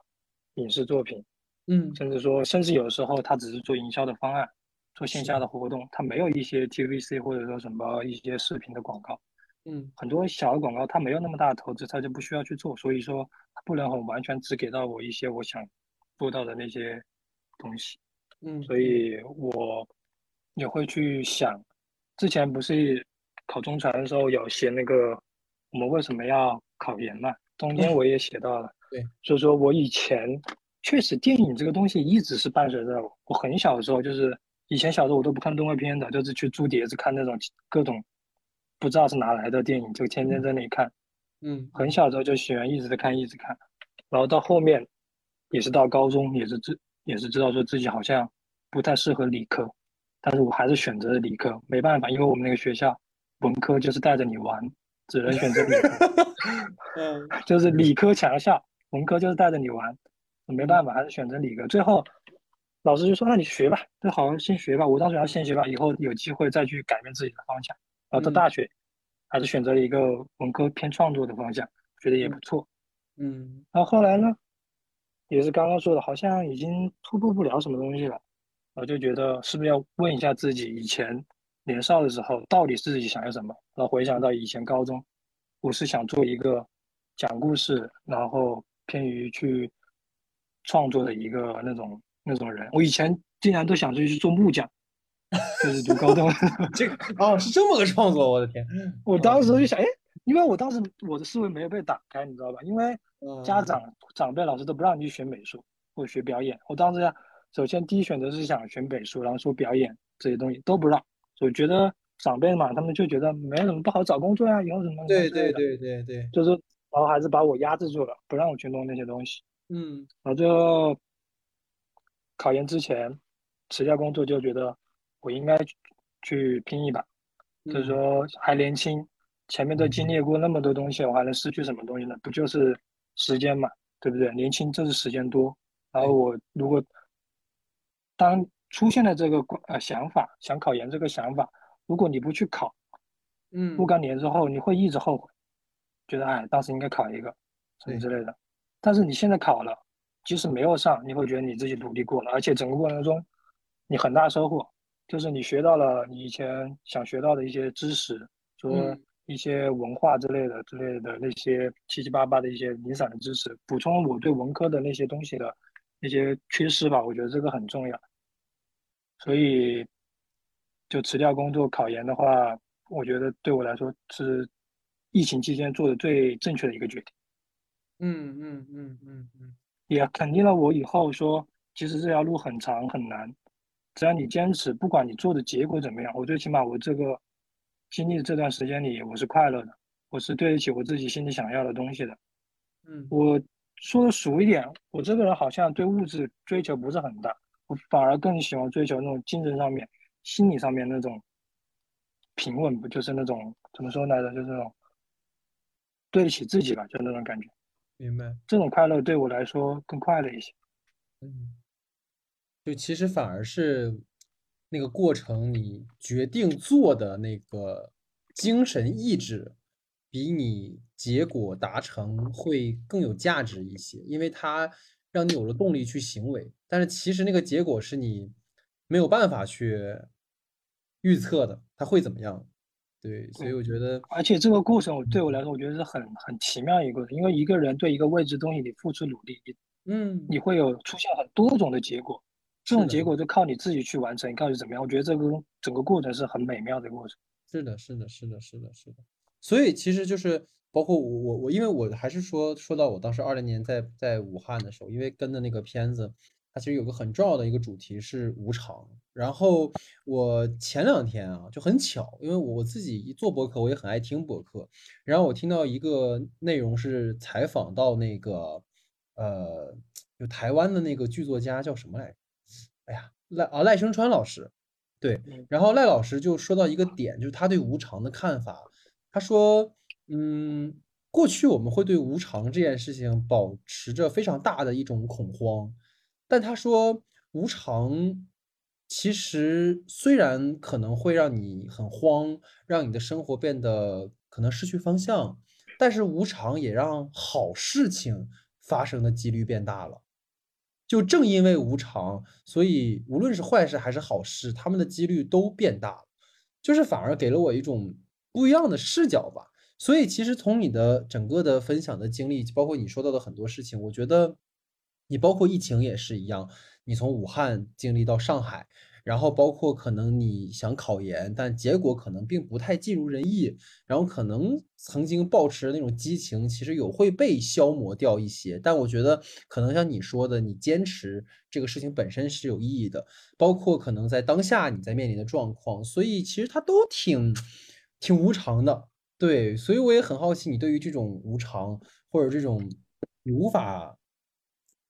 S2: 影视作品，
S1: 嗯，
S2: 甚至说甚至有时候它只是做营销的方案，做线下的活动，它没有一些 TVC 或者说什么一些视频的广告。
S1: 嗯，
S2: 很多小的广告，它没有那么大的投资，它就不需要去做，所以说它不能很完全只给到我一些我想做到的那些东西。
S1: 嗯，
S2: 所以我也会去想，之前不是考中传的时候有写那个我们为什么要考研嘛？中间我也写到了，
S1: 对，
S2: 所以说我以前确实电影这个东西一直是伴随着我。我很小的时候，就是以前小时候我都不看动画片的，就是去租碟子看那种各种。不知道是哪来的电影，就天天在那里看。
S1: 嗯，
S2: 很小的时候就喜欢一直在看，一直看。然后到后面，也是到高中，也是知也是知道说自己好像不太适合理科，但是我还是选择了理科。没办法，因为我们那个学校文科就是带着你玩，只能选择理科。
S1: 嗯，
S2: 就是理科强校，文科就是带着你玩，没办法，还是选择理科。最后老师就说：“那你学吧，就好好先学吧。”我当时要先学吧，以后有机会再去改变自己的方向。然后到大学，还是选择了一个文科偏创作的方向，觉得也不错。
S1: 嗯，
S2: 然后后来呢，也是刚刚说的，好像已经突破不了什么东西了，我就觉得是不是要问一下自己，以前年少的时候到底自己想要什么？然后回想到以前高中，我是想做一个讲故事，然后偏于去创作的一个那种那种人。我以前竟然都想着去做木匠。就是读高中。
S1: 这个哦，是这么个创作，我的天！
S2: 我当时就想，哎，因为我当时我的思维没有被打开，你知道吧？因为家长、长辈、老师都不让你去学美术或学表演。我当时首先第一选择是想学美术，然后说表演这些东西都不让。我觉得长辈嘛，他们就觉得没什么不好找工作呀，以后什么
S1: 对对对对对，
S2: 就是然后还是把我压制住了，不让我去弄那些东西。
S1: 嗯，
S2: 然后最后考研之前辞掉工作，就觉得我应该去拼一把，就是说还年轻，前面都经历过那么多东西，我还能失去什么东西呢？不就是时间嘛，对不对？年轻就是时间多。然后我如果当出现了这个呃想法，想考研这个想法，如果你不去考，
S1: 嗯，
S2: 若干年之后你会一直后悔，觉得哎当时应该考一个什么之类的。但是你现在考了，即使没有上，你会觉得你自己努力过了，而且整个过程中，你很大收获，就是你学到了你以前想学到的一些知识，说一些文化之类的之类的那些七七八八的一些零散的知识，补充我对文科的那些东西的那些缺失吧，我觉得这个很重要。所以，就辞掉工作考研的话，我觉得对我来说是疫情期间做的最正确的一个决定。
S1: 嗯嗯嗯嗯嗯，
S2: 也肯定了我以后说，其实这条路很长很难，只要你坚持，不管你做的结果怎么样，我最起码我这个经历这段时间里，我是快乐的，我是对得起我自己心里想要的东西的。
S1: 嗯，
S2: 我说的俗一点，我这个人好像对物质追求不是很大，我反而更喜欢追求那种精神上面、心理上面那种平稳，不就是那种怎么说来着，就是那种对得起自己吧，就那种感觉。
S1: 明白，
S2: 这种快乐对我来说更快乐一些。
S1: 嗯，就其实反而是那个过程，你决定做的那个精神意志，比你结果达成会更有价值一些，因为它让你有了动力去行为。但是其实那个结果是你没有办法去预测的，它会怎么样？对，所以我觉得，
S2: 而且这个过程，对我来说，我觉得是很很奇妙一个，因为一个人对一个未知东西，你付出努力，你
S1: 嗯，
S2: 你会有出现很多种的结果，这种结果就靠你自己去完成，靠你怎么样？我觉得这个整个过程是很美妙的过程。
S1: 是的，是的，是的，是的，是的。所以其实就是包括我我我，因为我还是说说到我当时二零年在在武汉的时候，因为跟的那个片子。它其实有个很重要的一个主题是无常，然后我前两天啊就很巧，因为我自己一做博客，我也很爱听博客，然后我听到一个内容是采访到那个呃，就台湾的那个剧作家叫什么来着？赖啊赖声川老师，对，然后赖老师就说到一个点，就是他对无常的看法，他说，嗯，过去我们会对无常这件事情保持着非常大的一种恐慌。但他说，无常其实虽然可能会让你很慌，让你的生活变得可能失去方向，但是无常也让好事情发生的几率变大了。就正因为无常，所以无论是坏事还是好事，他们的几率都变大了。就是反而给了我一种不一样的视角吧。所以其实从你的整个的分享的经历，包括你说到的很多事情，我觉得。你包括疫情也是一样，你从武汉经历到上海，然后包括可能你想考研，但结果可能并不太尽如人意，然后可能曾经抱持的那种激情，其实有会被消磨掉一些。但我觉得可能像你说的，你坚持这个事情本身是有意义的，包括可能在当下你在面临的状况，所以其实它都挺挺无常的。对，所以我也很好奇，你对于这种无常或者这种你无法。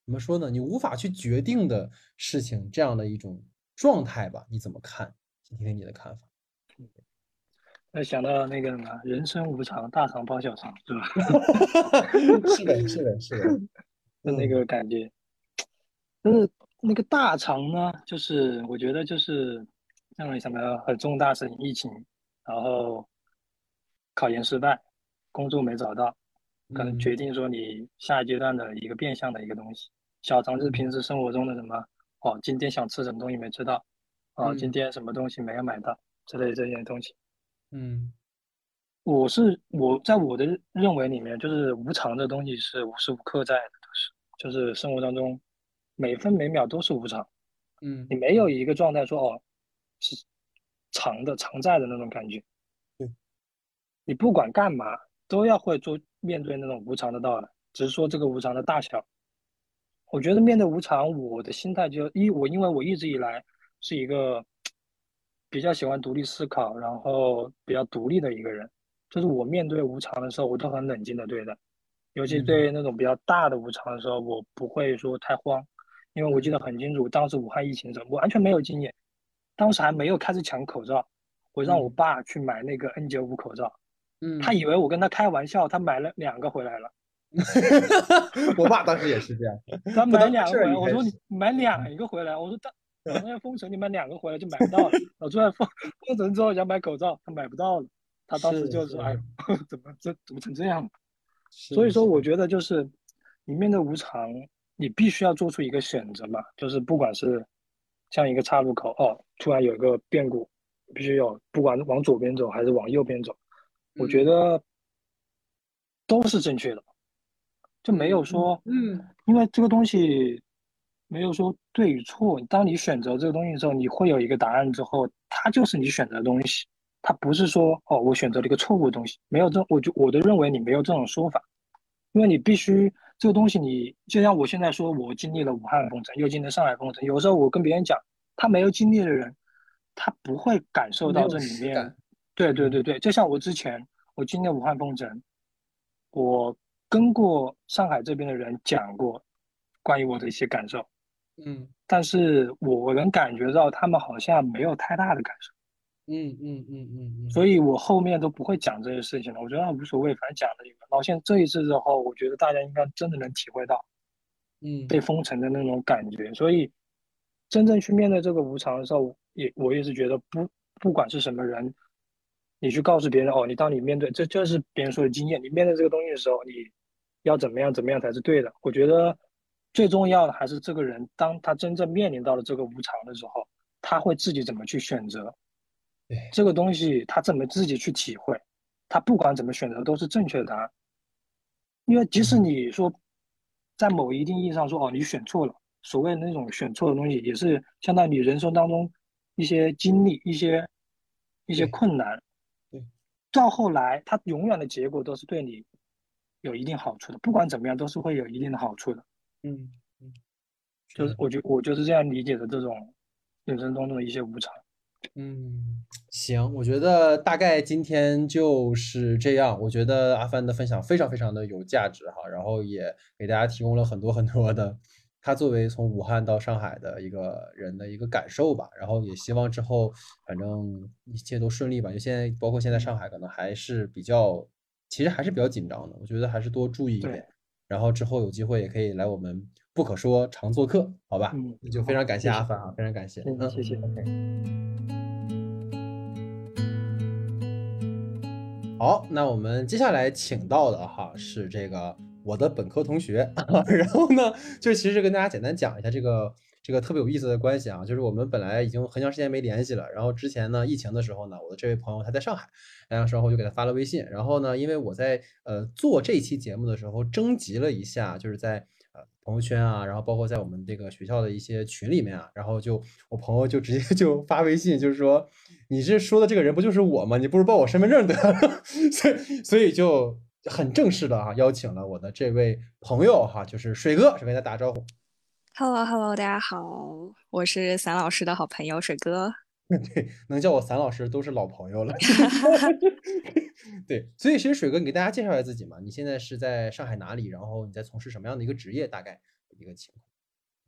S1: 怎么说呢？你无法去决定的事情，这样的一种状态吧？你怎么看？听听你的看法。
S2: 那想到那个什么，人生无常，大肠包小肠，是吧？
S1: 是的，是的，是的，
S2: 就那个感觉。但是那个大肠呢，就是我觉得就是让你想到很重大事情，疫情，然后考研失败，工作没找到。可能决定说你下一阶段的一个变相的一个东西。小肠是平时生活中的什么？哦，今天想吃什么东西没吃到，哦，今天什么东西没有买到之类这些东西。
S1: 嗯，
S2: 我是我在我的认为里面，就是无常的东西是无时无刻在的，都是就是生活当中每分每秒都是无常。
S1: 嗯，
S2: 你没有一个状态说哦，是常的常在的那种感觉。
S1: 对，
S2: 你不管干嘛都要会做面对那种无常的到来，只是说这个无常的大小。我觉得面对无常，我的心态就一我因为我一直以来是一个比较喜欢独立思考，然后比较独立的一个人，就是我面对无常的时候，我都很冷静的对待，尤其对那种比较大的无常的时候，我不会说太慌，因为我记得很清楚，当时武汉疫情的时候，我完全没有经验，当时还没有开始抢口罩，我让我爸去买那个 N95 口罩，
S1: 嗯，
S2: 他以为我跟他开玩笑，他买了两个回来了。
S1: 我爸当时也是这样，
S2: 他买两个回来，我说你买两个回来，我说他好像封城，你买两个回来就买不到了。我出来封 封城之后想买口罩，他买不到了。他当时就说：“哎，怎么这怎么成这样？”所以说，我觉得就是你面对无常，你必须要做出一个选择嘛，就是不管是像一个岔路口哦，突然有一个变故，必须要不管往左边走还是往右边走，我觉得都是正确的。就没有说，
S1: 嗯，
S2: 因为这个东西没有说对与错。当你选择这个东西的时候，你会有一个答案之后，它就是你选择的东西。它不是说哦，我选择了一个错误的东西，没有这，我就我都认为你没有这种说法，因为你必须这个东西，你就像我现在说，我经历了武汉封城，又经历上海封城。有时候我跟别人讲，他没有经历的人，他不会感受到这里面。对对对对，就像我之前我经历武汉封城，我。跟过上海这边的人讲过关于我的一些感受，
S1: 嗯，
S2: 但是我能感觉到他们好像没有太大的感受，
S1: 嗯嗯嗯嗯，
S2: 所以我后面都不会讲这些事情了。我觉得无所谓，反正讲了一个。然后现这一次之后，我觉得大家应该真的能体会到，
S1: 嗯，
S2: 被封城的那种感觉。所以真正去面对这个无常的时候，也我也是觉得不不管是什么人，你去告诉别人哦，你当你面对这就是别人说的经验，你面对这个东西的时候，你。要怎么样怎么样才是对的？我觉得最重要的还是这个人，当他真正面临到了这个无常的时候，他会自己怎么去选择？
S1: 对
S2: 这个东西，他怎么自己去体会？他不管怎么选择都是正确的答案。因为即使你说在某一定意义上说哦，你选错了，所谓的那种选错的东西，也是相当于你人生当中一些经历、一些一些困难。
S1: 对，
S2: 到后来，他永远的结果都是对你。有一定好处的，不管怎么样都是会有一定的好处的。
S1: 嗯嗯，
S2: 就是我觉我就是这样理解的这种人生当中的一些无常。
S1: 嗯，行，我觉得大概今天就是这样。我觉得阿帆的分享非常非常的有价值哈，然后也给大家提供了很多很多的他作为从武汉到上海的一个人的一个感受吧。然后也希望之后反正一切都顺利吧。就现在包括现在上海可能还是比较。其实还是比较紧张的，我觉得还是多注意一点。然后之后有机会也可以来我们不可说常做客，好吧？
S2: 嗯，
S1: 那就非常感谢阿凡啊，非常感谢。
S2: 嗯，谢谢。
S1: 好，那我们接下来请到的哈是这个我的本科同学，然后呢，就其实跟大家简单讲一下这个。这个特别有意思的关系啊，就是我们本来已经很长时间没联系了，然后之前呢，疫情的时候呢，我的这位朋友他在上海，然后我就给他发了微信，然后呢，因为我在呃做这期节目的时候征集了一下，就是在呃朋友圈啊，然后包括在我们这个学校的一些群里面啊，然后就我朋友就直接 就发微信，就是说你这说的这个人不就是我吗？你不如报我身份证得了，所以所以就很正式的啊邀请了我的这位朋友哈，就是水哥，水哥跟大家打招呼。
S3: Hello，Hello，大家好，我是散老师的好朋友水哥。
S1: 对，能叫我散老师都是老朋友了。对，所以其实水哥，你给大家介绍一下自己嘛？你现在是在上海哪里？然后你在从事什么样的一个职业？大概一个情况。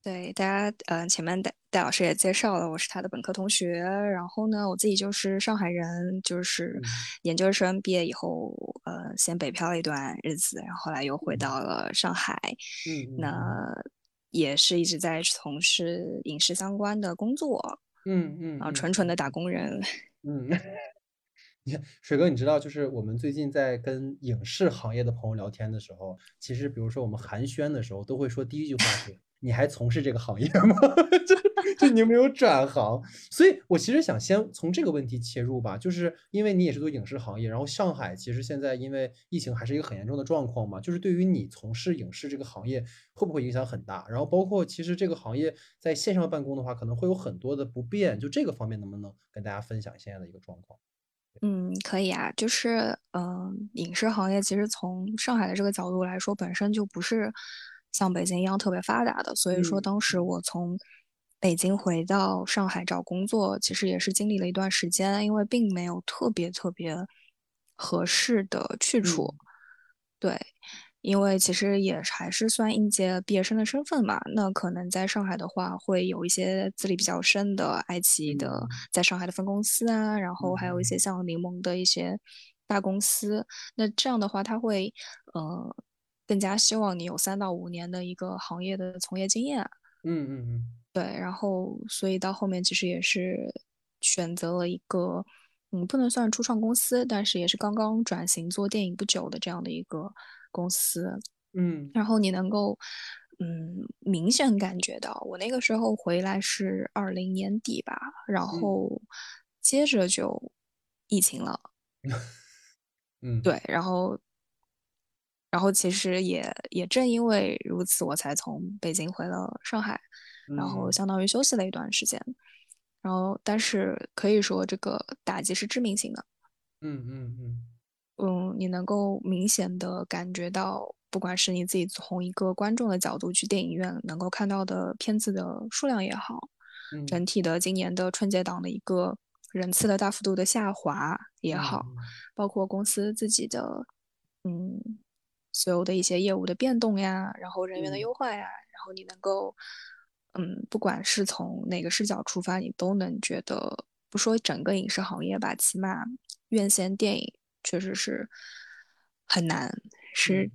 S3: 对，大家，嗯，前面戴戴老师也介绍了，我是他的本科同学。然后呢，我自己就是上海人，就是研究生毕业以后，呃，先北漂了一段日子，然后后来又回到了上海。
S1: 嗯，
S3: 那。也是一直在从事影视相关的工作，
S1: 嗯嗯，
S3: 啊，纯纯的打工人。
S1: 嗯，你看水哥，你知道，就是我们最近在跟影视行业的朋友聊天的时候，其实比如说我们寒暄的时候，都会说第一句话是你还从事这个行业吗？就就你有没有转行？所以我其实想先从这个问题切入吧，就是因为你也是做影视行业，然后上海其实现在因为疫情还是一个很严重的状况嘛，就是对于你从事影视这个行业会不会影响很大？然后包括其实这个行业在线上办公的话，可能会有很多的不便，就这个方面能不能跟大家分享现在的一个状况？
S3: 嗯，可以啊，就是嗯，影视行业其实从上海的这个角度来说，本身就不是像北京一样特别发达的，所以说当时我从北京回到上海找工作，其实也是经历了一段时间，因为并没有特别特别合适的去处，对。因为其实也还是算应届毕业生的身份嘛，那可能在上海的话，会有一些资历比较深的爱奇艺的在上海的分公司啊，然后还有一些像柠檬的一些大公司。那这样的话，他会呃更加希望你有三到五年的一个行业的从业经验。
S1: 嗯嗯嗯，
S3: 对。然后，所以到后面其实也是选择了一个嗯不能算初创公司，但是也是刚刚转型做电影不久的这样的一个。公司，
S1: 嗯，
S3: 然后你能够，嗯，明显感觉到，我那个时候回来是二零年底吧，然后接着就疫情了，
S1: 嗯，
S3: 对，然后，然后其实也也正因为如此，我才从北京回了上海，然后相当于休息了一段时间，然后但是可以说这个打击是致命性的，
S1: 嗯嗯嗯。
S3: 嗯，你能够明显的感觉到，不管是你自己从一个观众的角度去电影院能够看到的片子的数量也好，整体的今年的春节档的一个人次的大幅度的下滑也好，包括公司自己的，嗯，所有的一些业务的变动呀，然后人员的优化呀，然后你能够，嗯，不管是从哪个视角出发，你都能觉得，不说整个影视行业吧，起码院线电影。确实是很难，是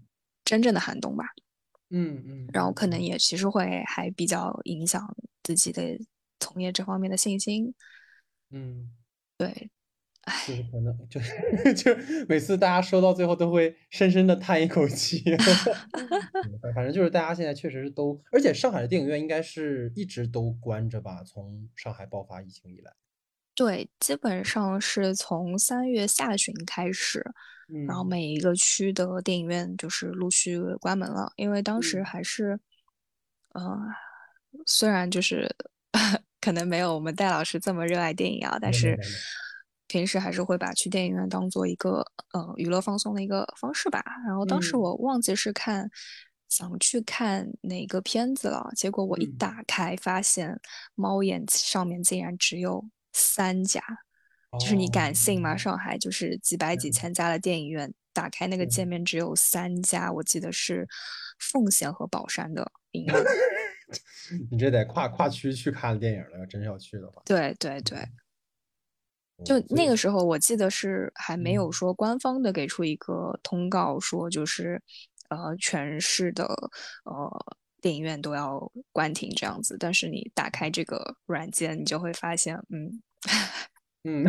S3: 真正的寒冬吧。
S1: 嗯嗯。
S3: 然后可能也其实会还比较影响自己的从业这方面的信心。
S1: 嗯，
S3: 对。
S1: 就是可能 就是就每次大家说到最后都会深深的叹一口气。反正就是大家现在确实是都，而且上海的电影院应该是一直都关着吧？从上海爆发疫情以来。
S3: 对，基本上是从三月下旬开始，然后每一个区的电影院就是陆续关门了。因为当时还是，嗯，虽然就是 可能没有我们戴老师这么热爱电影啊，但是平时还是会把去电影院当做一个呃娱乐放松的一个方式吧。然后当时我忘记是看想去看哪个片子了，结果我一打开发现猫眼上面竟然只有。三家，就是你敢信吗？上海就是几百几千家的电影院，打开那个界面只有三家，我记得是奉贤和宝山的影院。
S1: 你这得跨跨区去看电影了，要真要去的话。
S3: 对对对，就那个时候我记得是还没有说官方的给出一个通告，说就是呃全市的呃。电影院都要关停这样子，但是你打开这个软件，你就会发现，嗯
S1: 嗯，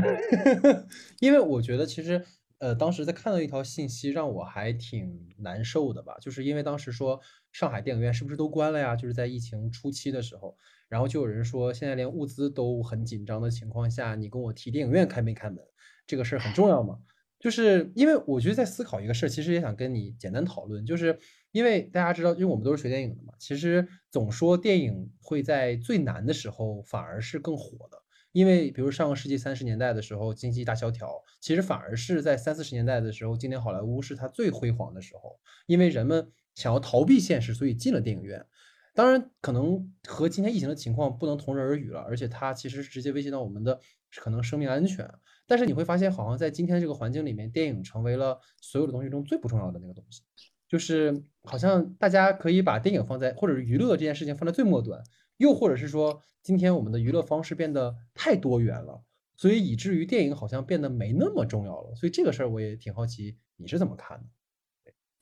S1: 因为我觉得其实，呃，当时在看到一条信息，让我还挺难受的吧，就是因为当时说上海电影院是不是都关了呀？就是在疫情初期的时候，然后就有人说，现在连物资都很紧张的情况下，你跟我提电影院开没开门，这个事儿很重要吗？就是因为我觉得在思考一个事儿，其实也想跟你简单讨论，就是因为大家知道，因为我们都是学电影的嘛，其实总说电影会在最难的时候反而是更火的，因为比如上个世纪三十年代的时候经济大萧条，其实反而是在三四十年代的时候，经典好莱坞是它最辉煌的时候，因为人们想要逃避现实，所以进了电影院。当然，可能和今天疫情的情况不能同日而语了，而且它其实直接威胁到我们的可能生命安全。但是你会发现，好像在今天这个环境里面，电影成为了所有的东西中最不重要的那个东西，就是好像大家可以把电影放在，或者是娱乐这件事情放在最末端，又或者是说，今天我们的娱乐方式变得太多元了，所以以至于电影好像变得没那么重要了。所以这个事儿我也挺好奇，你是怎么看的？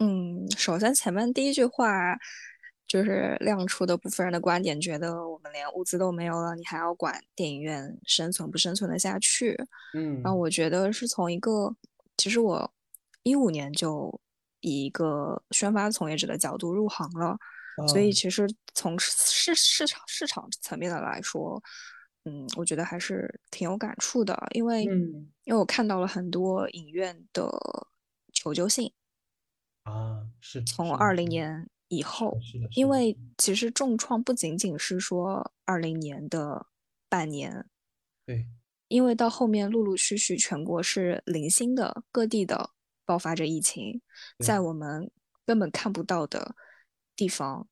S3: 嗯，首先前面第一句话。就是亮出的部分人的观点，觉得我们连物资都没有了，你还要管电影院生存不生存的下去？
S1: 嗯，
S3: 然后我觉得是从一个，其实我一五年就以一个宣发从业者的角度入行了，所以其实从市市场市场层面的来说，嗯，我觉得还是挺有感触的，因为因为我看到了很多影院的求救信。
S1: 啊，是
S3: 从二零年以后，因为其实重创不仅仅是说二零年的半年，
S1: 对，
S3: 因为到后面陆陆续续全国是零星的各地的爆发着疫情，在。我们根本看不到的。地方，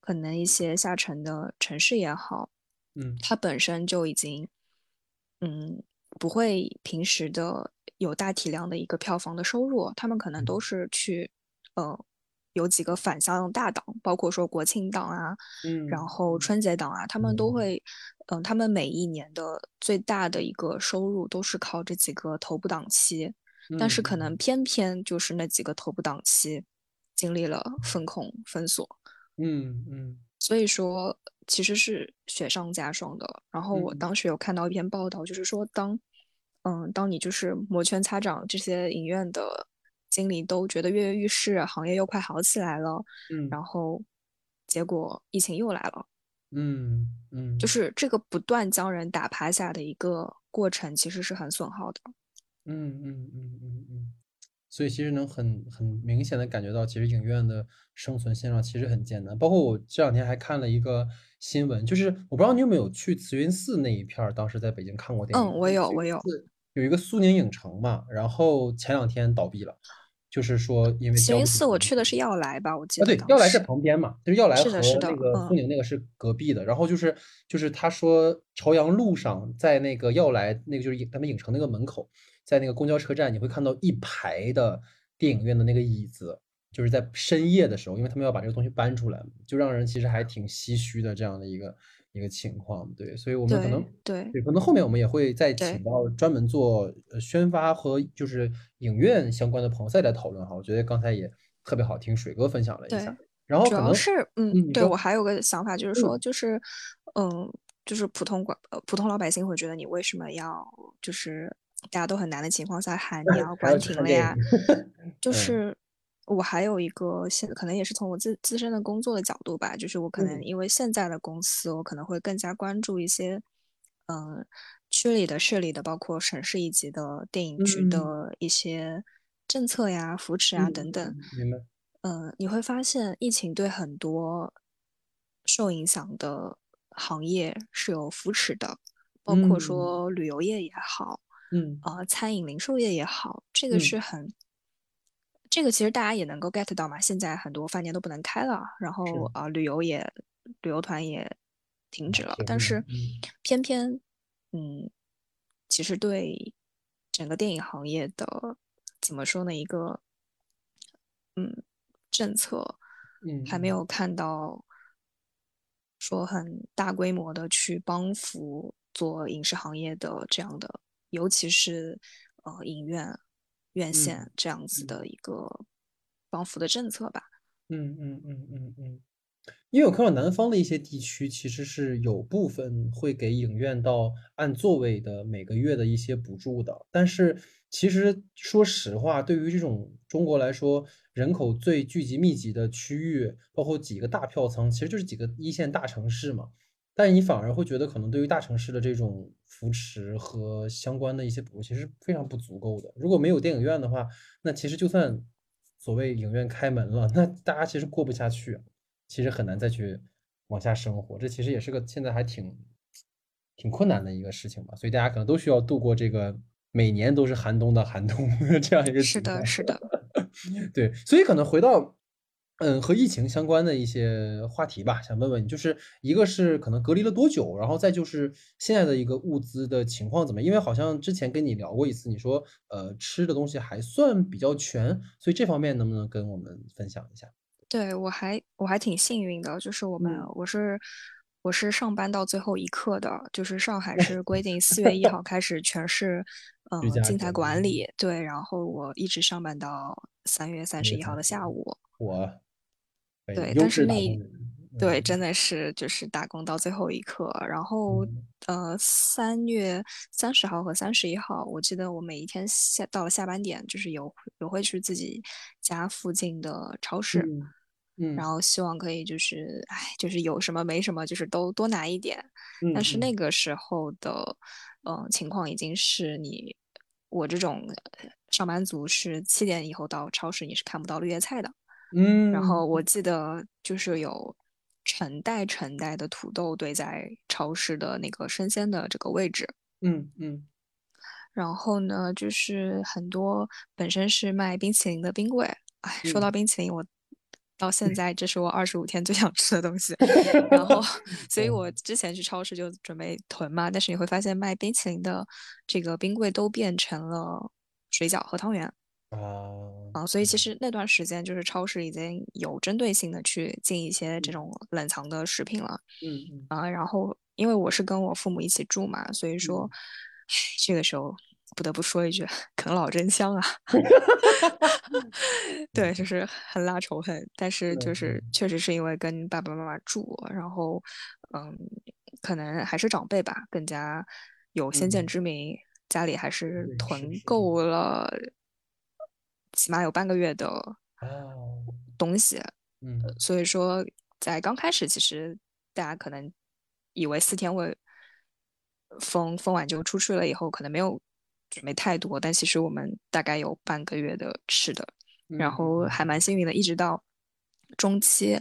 S3: 可能一些下沉的城市也好，
S1: 嗯，
S3: 它本身就已经，嗯，不会平时的有大体量的一个票房的收入，他们可能都是去，呃，有几个返乡大档，包括说国庆档啊，
S1: 嗯，
S3: 然后春节档啊，他们都会，嗯，他们每一年的最大的一个收入都是靠这几个头部档期，但是可能偏偏就是那几个头部档期。经历了封控封锁，
S1: 嗯嗯，
S3: 所以说其实是雪上加霜的。然后我当时有看到一篇报道，就是说当，嗯，当你就是摩拳擦掌，这些影院的经理都觉得跃跃欲试，行业又快好起来了，
S1: 嗯，
S3: 然后结果疫情又来了，
S1: 嗯嗯，
S3: 就是这个不断将人打趴下的一个过程，其实是很损耗的。
S1: 嗯嗯嗯嗯嗯。所以其实能很很明显的感觉到，其实影院的生存现状其实很艰难。包括我这两天还看了一个新闻，就是我不知道你有没有去慈云寺那一片儿，当时在北京看过电影。
S3: 嗯，我有，我有。
S1: 有一个苏宁影城嘛，然后前两天倒闭了，就是说因为。
S3: 慈云寺我去的是耀来吧，我记得。啊，
S1: 对，耀来在旁边嘛，就是耀来和
S3: 那
S1: 个苏宁那个是隔壁的。然后就是就是他说朝阳路上在那个耀来那个就是影他们影城那个门口。在那个公交车站，你会看到一排的电影院的那个椅子，就是在深夜的时候，因为他们要把这个东西搬出来，就让人其实还挺唏嘘的这样的一个一个情况。对，所以我们可能
S3: 对
S1: 对，可能后面我们也会再请到专门做宣发和就是影院相关的朋友再来讨论哈。我觉得刚才也特别好听，水哥分享了一下。然后
S3: 主要是
S1: 嗯，
S3: 对我还有个想法，就是说，就是嗯，就是普通管呃普通老百姓会觉得你为什么要就是。大家都很难的情况下喊你 要关停了呀，就是我还有一个现可能也是从我自自身的工作的角度吧，就是我可能因为现在的公司，我可能会更加关注一些，嗯，区里的、市里的，包括省市一级的电影局的一些政策呀、扶持啊等等。
S1: 明白。
S3: 嗯，你会发现疫情对很多受影响的行业是有扶持的，包括说旅游业也好。
S1: 嗯，
S3: 呃，餐饮零售业也好，这个是很，这个其实大家也能够 get 到嘛。现在很多饭店都不能开了，然后啊，旅游也旅游团也停止了。但是偏偏，嗯，其实对整个电影行业的怎么说呢？一个嗯政策，
S1: 嗯，
S3: 还没有看到说很大规模的去帮扶做影视行业的这样的。尤其是呃影院、院线这样子的一个帮扶的政策吧。
S1: 嗯嗯嗯嗯嗯，因为我看到南方的一些地区，其实是有部分会给影院到按座位的每个月的一些补助的。但是其实说实话，对于这种中国来说，人口最聚集密集的区域，包括几个大票仓，其实就是几个一线大城市嘛。但你反而会觉得，可能对于大城市的这种扶持和相关的一些补助，其实非常不足够的。如果没有电影院的话，那其实就算所谓影院开门了，那大家其实过不下去，其实很难再去往下生活。这其实也是个现在还挺挺困难的一个事情吧。所以大家可能都需要度过这个每年都是寒冬的寒冬这样一个
S3: 是的，是的，
S1: 对。所以可能回到。嗯，和疫情相关的一些话题吧，想问问你，就是一个是可能隔离了多久，然后再就是现在的一个物资的情况怎么样？因为好像之前跟你聊过一次，你说呃吃的东西还算比较全，所以这方面能不能跟我们分享一下？
S3: 对我还我还挺幸运的，就是我们我是我是上班到最后一刻的，就是上海是规定四月一号 开始全市嗯静态管理，对，然后我一直上班到三月三十一号的下午，
S1: 我。
S3: 对，但是那对真的是就是打工到最后一刻，然后呃三月三十号和三十一号，我记得我每一天下到了下班点，就是有有会去自己家附近的超市，
S1: 嗯，
S3: 然后希望可以就是，哎，就是有什么没什么，就是都多拿一点。
S1: 嗯
S3: 但是
S1: 嗯
S3: 那个时候的，嗯、情况已经是你我这种呃上班族是七点以后到超市你是看不到绿叶菜的。
S1: 嗯，
S3: 然后我记得就是有成袋成袋的土豆堆在超市的那个生鲜的这个位置。
S1: 嗯嗯。
S3: 然后呢，就是很多本身是卖冰淇淋的冰柜，哎，说到
S1: 嗯。
S3: 冰淇淋，我到现在这是我二十五天最想吃的东西。然后，所以我之前去超市就准备囤嘛，但是你会发现卖冰淇淋的这个冰柜都变成了水饺和汤圆
S1: 啊
S3: 啊，所以其实那段时间就是超市已经有针对性的去进一些这种冷藏的食品了。
S1: 嗯嗯。
S3: 啊，然后因为我是跟我父母一起住嘛，所以说，唉，这个时候不得不说一句，啃老真香啊。对，就是很拉仇恨，但是就是
S1: 嗯。
S3: 确实是因为跟爸爸妈妈住，然后嗯，可能还是长辈吧，更加有先见
S1: 嗯。
S3: 之明，家里还是囤够。了，起码有半个月的
S1: 哦。
S3: 东西，
S1: 嗯。
S3: 所以说，在刚开始，其实大家可能以为四天会封封完就出去了，以后可能没有准备太多，但其实我们大概有半个月的吃的，然
S1: 嗯
S3: 后还蛮。幸运的，一直到中期，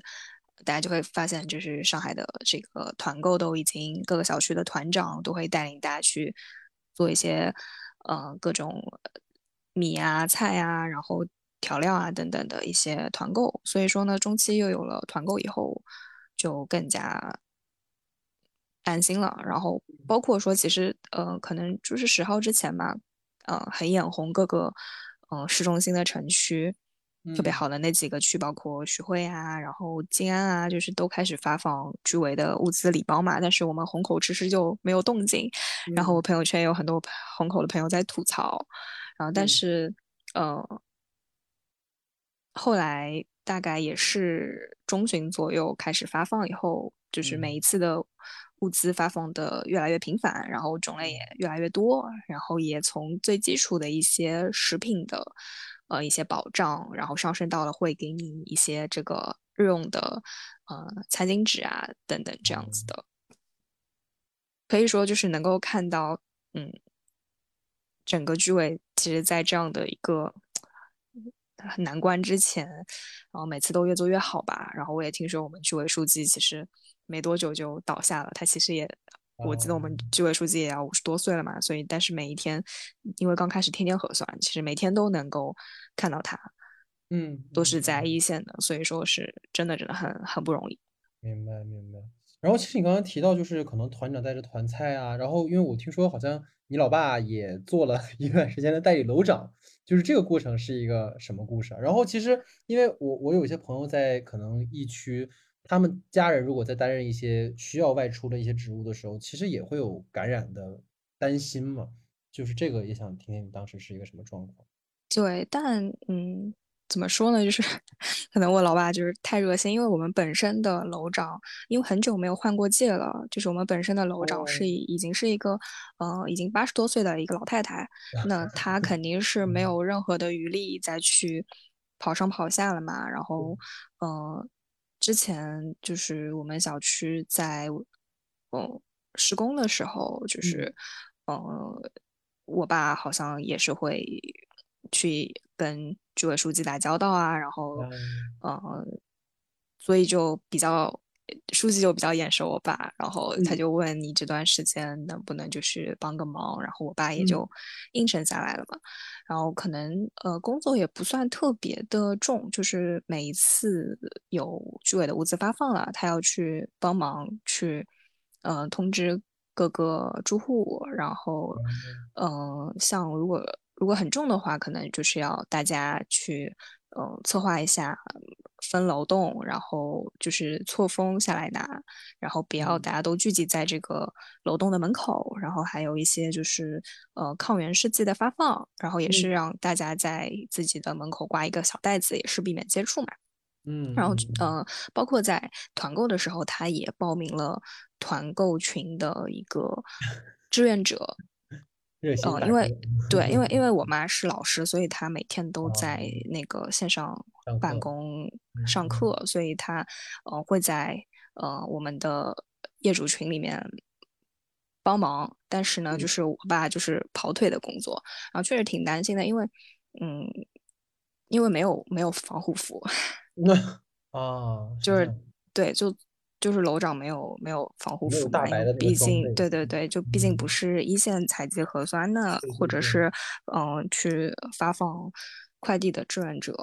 S3: 大家就会发现，就是上海的这个团购都已经各个小区的团长都会带领大家去做一些呃各种米啊、菜啊，然后调料啊等等的一些团购。所以说呢，中期又有了团购以后，就更加安心了。然后包括说，其实呃，可能就是十号之前吧，呃，很眼红各个呃市中心的城区。特别
S1: 嗯
S3: 好的那几个区，包括徐汇啊，然后静安啊，就是都开始发放居委的物资礼包嘛。但是我们虹口迟迟就没有动静，然后
S1: 嗯
S3: 我朋友圈有很多虹口的朋友在吐槽，然后但
S1: 嗯。
S3: 是呃，后来大概也是中旬左右开始发放以后，就是每
S1: 嗯。
S3: 一次的物资发放的越来越频繁，然后种类也
S1: 嗯。
S3: 越来越多，然后也从最基础的一些食品的呃一些保障，然后上升到了会给你一些这个日用的呃餐巾纸啊等等这样子的，可以说就是能够看到，嗯，整个居委其实在这样的一个很难关之前，然后每次都越做越好吧。然后我也听说我们居委书记其实没多久就倒下了，他其实也，我记得我们
S1: 哦
S3: 居委书记也要五十多岁了嘛，所以但是每一天，因为刚开始天天核酸，其实每天都能够看到他，
S1: 嗯
S3: 都是在
S1: 嗯
S3: 一线的，所以说是真的真的很很不容易。
S1: 明白明白。然后其实你刚刚提到，就是可能团长带着团菜啊，然后因为我听说好像你老爸也做了一段时间的代理楼长，就是这个过程是一个什么故事啊？然后其实因为我我有一些朋友在可能疫区，他们家人如果在担任一些需要外出的一些职务的时候，其实也会有感染的担心嘛。就是这个也想听听你当时是一个什么状况。
S3: 对，但嗯，怎么说呢？就是 可能我老爸就是太热心，因为我们本身的楼长，因为很久没有换过届了，就是我们本身的楼长是
S1: 哦
S3: 已已经是一个呃已经八十多岁的一个老太太，那她肯定是没
S1: 嗯
S3: 有任何的余力再去跑上跑下了嘛。然后呃，之前就是我们小区在嗯施工的时候，就是呃我爸好像也是会去跟居委书记打交道啊，然后
S1: 嗯。
S3: 呃，所以就比较书记就比较眼熟我爸，然后他
S1: 嗯。
S3: 就问你这段时间能不能就是帮个忙，然后我爸也
S1: 嗯。
S3: 就应承下来了嘛。然后可能呃工作也不算特别的重，就是每一次有居委的物资发放了，他要去帮忙去呃通知各个住户，然后呃像如果如果很重的话，可能就是要大家去呃策划一下分楼栋，然后就是错峰下来拿，然后不要
S1: 嗯。
S3: 大家都聚集在这个楼栋的门口，然后还有一些就是呃抗原试剂的发放，然后也是
S1: 嗯。
S3: 让大家在自己的门口挂一个小袋子，也是避免接触嘛。
S1: 嗯
S3: 然后
S1: 嗯嗯
S3: 呃，包括在团购的时候，他也报名了团购群的一个志愿者，
S1: 热心
S3: 嗯，因为对，因为因为我妈是老师，所以她每天都在那个线上办公上课，所以她呃会在呃我们的业主群里面帮忙。但是呢，就是我爸就是跑腿的工作，然后确实挺担心的，因为嗯，因为没有没有防护服。
S1: 那啊，
S3: 就是对，就。就是楼长没有没有防护服嘛，毕竟对对对，就毕竟不是一线采集核酸的，或者是嗯去发放快递的志愿者，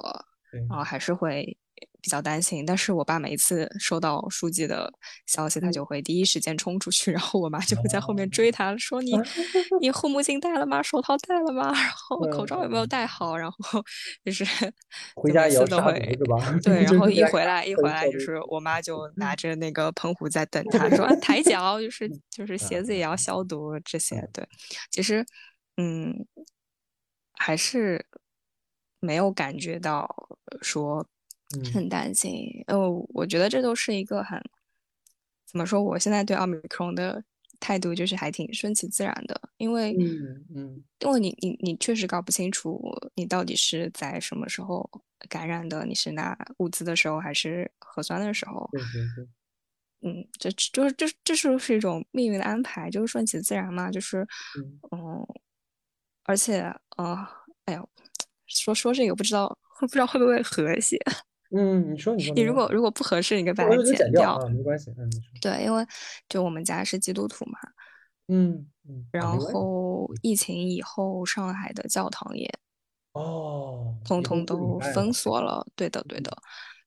S3: 然后还是会。比较担心，但是我爸每一次收到书记的消息，他就会第一时间冲出去，然后我妈就会在后面追他，说你 你护目镜戴了吗？手套戴了吗？然后口罩有没有戴好？然后就是
S1: 回家也要
S3: 会
S1: 是吧？
S3: 对，然后一回来一回来就是我妈就拿着那个喷壶在等他，说抬脚，就是就是鞋子也要消毒这些。对，其实嗯，还是没有感觉到说。很担心，呃，我觉得这都是一个很怎么说？我现在对奥密克戎的态度就是还挺顺其自然的，因为，
S1: 嗯嗯，
S3: 因为你你你确实搞不清楚你到底是在什么时候感染的，你是拿物资的时候还是核酸的时候？
S1: 对对对，
S3: 嗯，这就是这这是不是一种命运的安排？就是顺其自然嘛，就是嗯，而且呃，哎呦，说说这个不知道 不知道会不会和谐。
S1: 嗯，你说你说，
S3: 你如果如果不合适，你可以把它剪
S1: 掉啊，没关系。嗯，
S3: 对，因为就我们家是基督徒嘛，
S1: 嗯嗯，
S3: 然后疫情以后，上海的教堂也
S1: 哦，
S3: 通通都封锁了。对的，对的。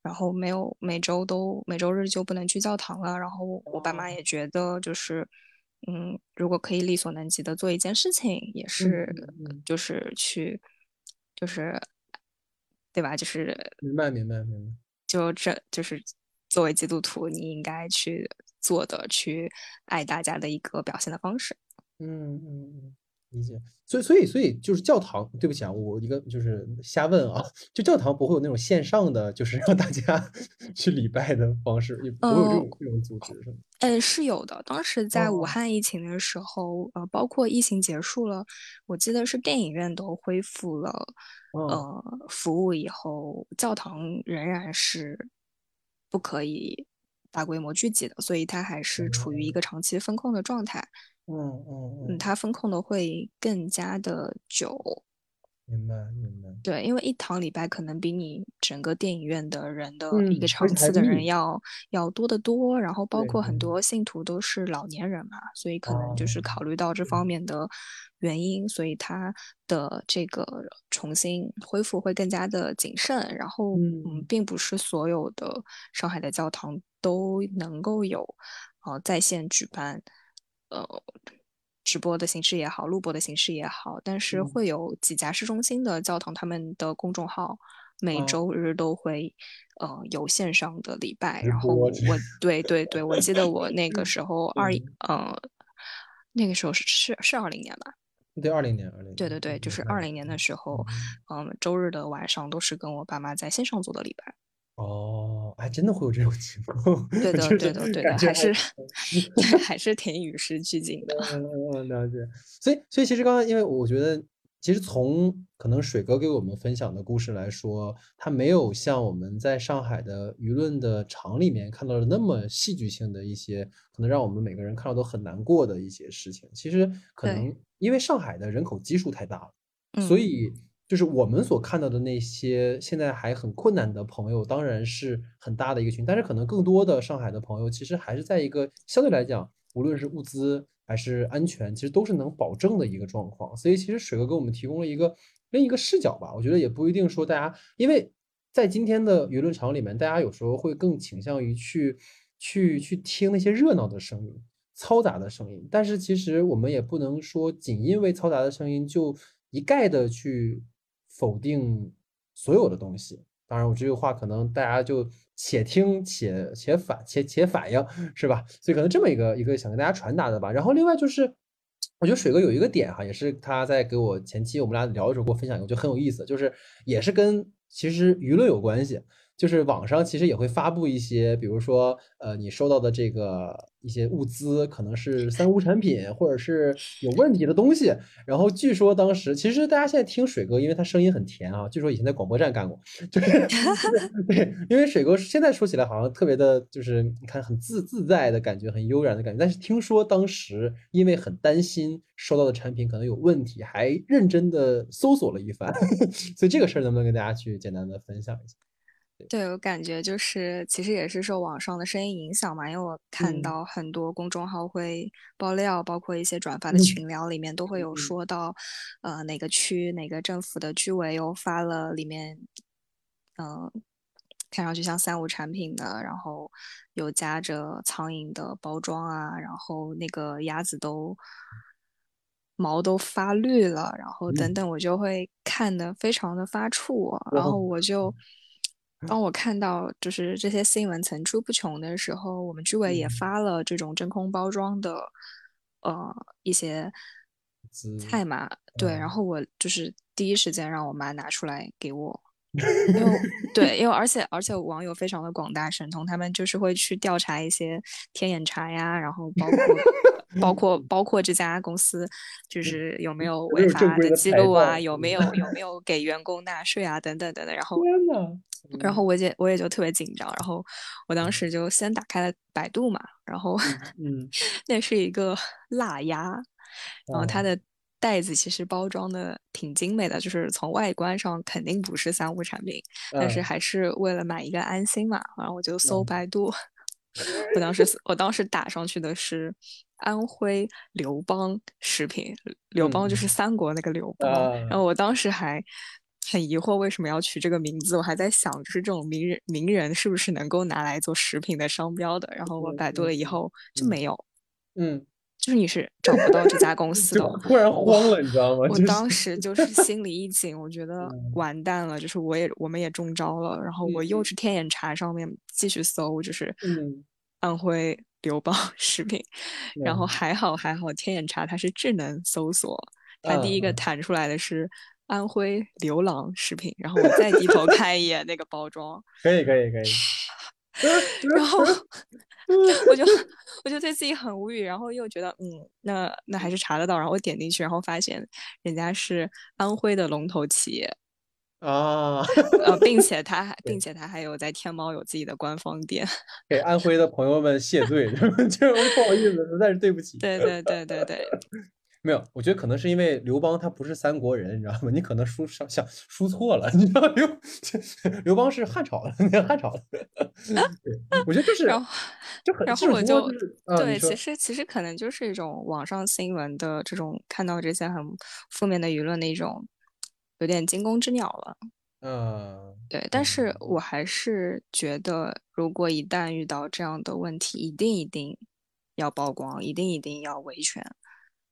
S3: 然后没有每周都每周日就不能去教堂了。然后我爸妈也觉得，就是嗯，如果可以力所能及的做一件事情，也是就是去就是。对吧？就是
S1: 明白，明白，明白。
S3: 就这就是作为基督徒，你应该去做的，去爱大家的一个表现的方式。
S1: 嗯嗯嗯，理解。所以，所以，所以就是教堂。对不起啊，我一个就是瞎问啊。就教堂不会有那种线上的，就是让大家 去礼拜的方式，也不会有这种这种组织，是吗？
S3: 嗯，是有的。当时在武汉疫情的时候，呃，包括疫情结束了，我记得是电影院都恢复了。呃，服务以后，教堂仍然是不可以大规模聚集的，所以它还是处于一个长期风控的状态。
S1: 嗯嗯嗯嗯，
S3: 它风控的会更加的久。
S1: 明白明白。
S3: 对，因为一堂礼拜可能比你整个电影院的人的一个场次的人要要多得多，然后包括很多信徒都是老年人嘛，所以可能就是考虑到这方面的。原因，所以他的这个重新恢复会更加的谨慎。然后，嗯，并不是所有的上海的教堂都能够有，呃，在线举办，呃，直播的形式也好，录播的形式也好。但是会有几家市中心的教堂，他们的公众号每周日都会，呃，有线上的礼拜。然后我，对对对，我记得我那个时候二，呃，那个时候是是是二零年吧。
S1: 对，二零年，二零
S3: 对对对，就是二零年的时候，嗯，周日的晚上都是跟我爸妈在线上做的礼拜。
S1: 哦，还真的会有这种情况。
S3: 对的，对的，对的，还是还是挺与时俱进的。
S1: 嗯嗯，了解。所以，所以其实刚刚，因为我觉得。其实从可能水哥给我们分享的故事来说，他没有像我们在上海的舆论的场里面看到的那么戏剧性的一些，可能让我们每个人看到都很难过的一些事情。其实可能因为上海的人口基数太大了，所以就是我们所看到的那些现在还很困难的朋友，当然是很大的一个群。但是可能更多的上海的朋友，其实还是在一个相对来讲，无论是物资。还是安全，其实都是能保证的一个状况。所以其实水哥给我们提供了一个另一个视角吧。我觉得也不一定说大家，因为在今天的舆论场里面，大家有时候会更倾向于去去去听那些热闹的声音、嘈杂的声音。但是其实我们也不能说仅因为嘈杂的声音就一概的去否定所有的东西。当然，我这句话可能大家就。且听且且反且且反应是吧？所以可能这么一个一个想跟大家传达的吧。然后另外就是，我觉得水哥有一个点哈，也是他在给我前期我们俩聊的时候给我分享一个，就很有意思，就是也是跟其实舆论有关系。就是网上其实也会发布一些，比如说，呃，你收到的这个一些物资可能是三无产品，或者是有问题的东西。然后据说当时，其实大家现在听水哥，因为他声音很甜啊，据说以前在广播站干过，就是 对，因为水哥现在说起来好像特别的，就是你看很自自在的感觉，很悠然的感觉。但是听说当时因为很担心收到的产品可能有问题，还认真的搜索了一番。所以这个事儿能不能跟大家去简单的分享一下？
S3: 对。我感觉就是，其实也是受网上的声音影响嘛，因为我看到很多公众号会爆料，包括一些转发的群聊里面都会有说到，呃，哪个区哪个政府的居委又发了里面，嗯，看上去像三无产品的，然后有夹着苍蝇的包装啊，然后那个鸭子都毛都发绿了，然后等等，我就会看的非常的发怵，然后我就。当我看到就是这些新闻层出不穷的时候，我们居委也发了这种真空包装的，呃，一些菜嘛，对，然后我就是第一时间让我妈拿出来给我，因为 对，因为而且而且网友非常的广大神通，他们就是会去调查一些天眼查呀，然后包括包括 包括这家公司就是有没有违法的记录啊，有没有有没？有给员工纳税啊，等等等等，然后。然后我也我也就特别紧张，然后我当时就先打开了百度嘛，然后
S1: 嗯，
S3: 那是一个辣鸭，然后它的袋子其实包装的挺精美的，就是从外观上肯定不是三无产品，但是还是为了买一个安心嘛，然后我就搜百度，我当时我当时打上去的是安徽刘邦食品，刘邦就是三国那个刘邦，然后。我当时还。很疑惑为什么要取这个名字，我还在想，就是这种名人名人是不是能够拿来做食品的商标的？然后我百度了以后就没有，
S1: 嗯，
S3: 就是你是找不到这家公司的。
S1: 突然慌了，你知道吗？
S3: 我当时就 是心里一紧，我觉得完蛋了，就是我也我们也中招了。然后我又去天眼查上面继续搜，就是安徽刘邦 食品，然后还好还好，天眼查它是智能搜索，它第一个弹出来的是。安徽刘郎食品，然后我再低头看一眼那个包装，
S1: 可以可以可以，
S3: 然后 我就我就对自己很无语，然后又觉得嗯，那那还是查得到，然后我点进去，然后发现人家是安徽的龙头企业
S1: 啊，
S3: 呃，并且他还 并且他还有在天猫有自己的官方店，
S1: 给安徽的朋友们谢罪，就不好意思，实在是对不起，
S3: 对对对对对。
S1: 没有，我觉得可能是因为刘邦他不是三国人，你知道吗？你可能输上想输错了，你知道刘 刘邦是汉朝的，汉朝的。对，我觉得就是，就很，
S3: 然后我就
S1: 对，
S3: 其实其实可能就是一种网上新闻的这种看到这些很负面的舆论的一种有点惊弓之鸟了。
S1: 嗯，
S3: 对，但是我还是觉得，如果一旦遇到这样的问题，一定一定要曝光，一定一定要维权。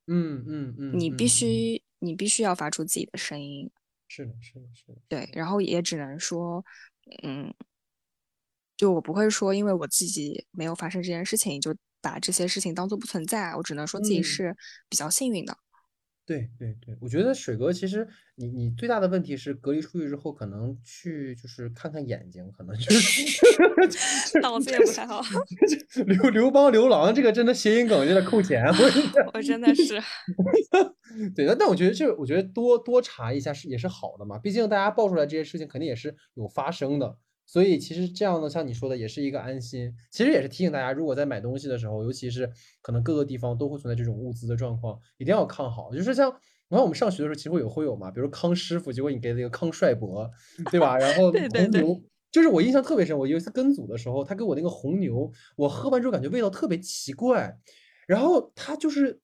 S1: 嗯嗯嗯，
S3: 你必须你必须要发出自己的声音，
S1: 是的，是的，是的，
S3: 对，然后也只能说，嗯，就我不会说，因为我自己没有发生这件事情，就把这些事情当做不存在，我只能说自己是比较幸运的。
S1: 对对对，我觉得水哥其实你你最大的问题是隔离出去之后，可能去就是看看眼睛，可能就是
S3: 脑子也不太好。
S1: 刘刘邦刘郎这个真的谐音梗有点扣钱，
S3: 我 真的是。
S1: 对，但但我觉得这我觉得多多查一下是也是好的嘛，毕竟大家爆出来这些事情肯定也是有发生的。所以其实这样呢，像你说的，也是一个安心。其实也是提醒大家，如果在买东西的时候，尤其是可能各个地方都会存在这种物资的状况，一定要看好。就是像，你看我们上学的时候，其实会有会有嘛，比如康师傅，结果你给了一个康帅博，对吧？然后红牛，就是我印象特别深。我有一次跟组的时候，他给我那个红牛，我喝完之后感觉味道特别奇怪，然后他就是。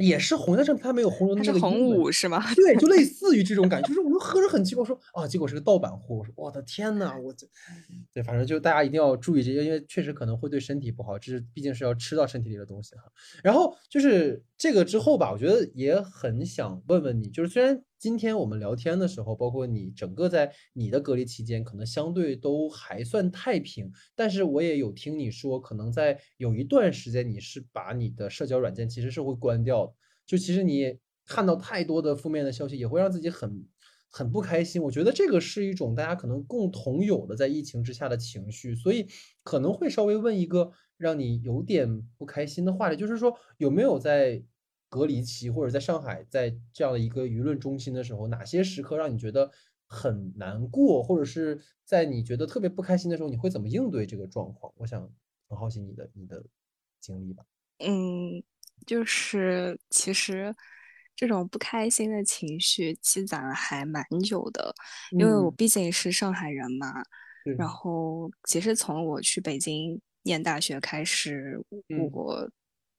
S1: 也是红，但是它没有红牛那个。它
S3: 是红五是吗？
S1: 对，就类似于这种感觉，就是我就喝着很奇怪，说啊，结果是个盗版货。我说我的天呐，我这，对，反正就大家一定要注意这些，因为确实可能会对身体不好，这是毕竟是要吃到身体里的东西哈。然后就是这个之后吧，我觉得也很想问问你，就是虽然今天我们聊天的时候，包括你整个在你的隔离期间，可能相对都还算太平，但是我也有听你说，可能在有一段时间你是把你的社交软件其实是会关掉的。就其实你看到太多的负面的消息，也会让自己很很不开心。我觉得这个是一种大家可能共同有的在疫情之下的情绪，所以可能会稍微问一个让你有点不开心的话题，就是说有没有在隔离期或者在上海在这样的一个舆论中心的时候，哪些时刻让你觉得很难过，或者是在你觉得特别不开心的时候，你会怎么应对这个状况？我想很好奇你的你的经历吧。
S3: 嗯，就是其实这种不开心的情绪积攒了还蛮久的，因为我毕竟是上海人嘛。然后其实从我去北京念大学开始，我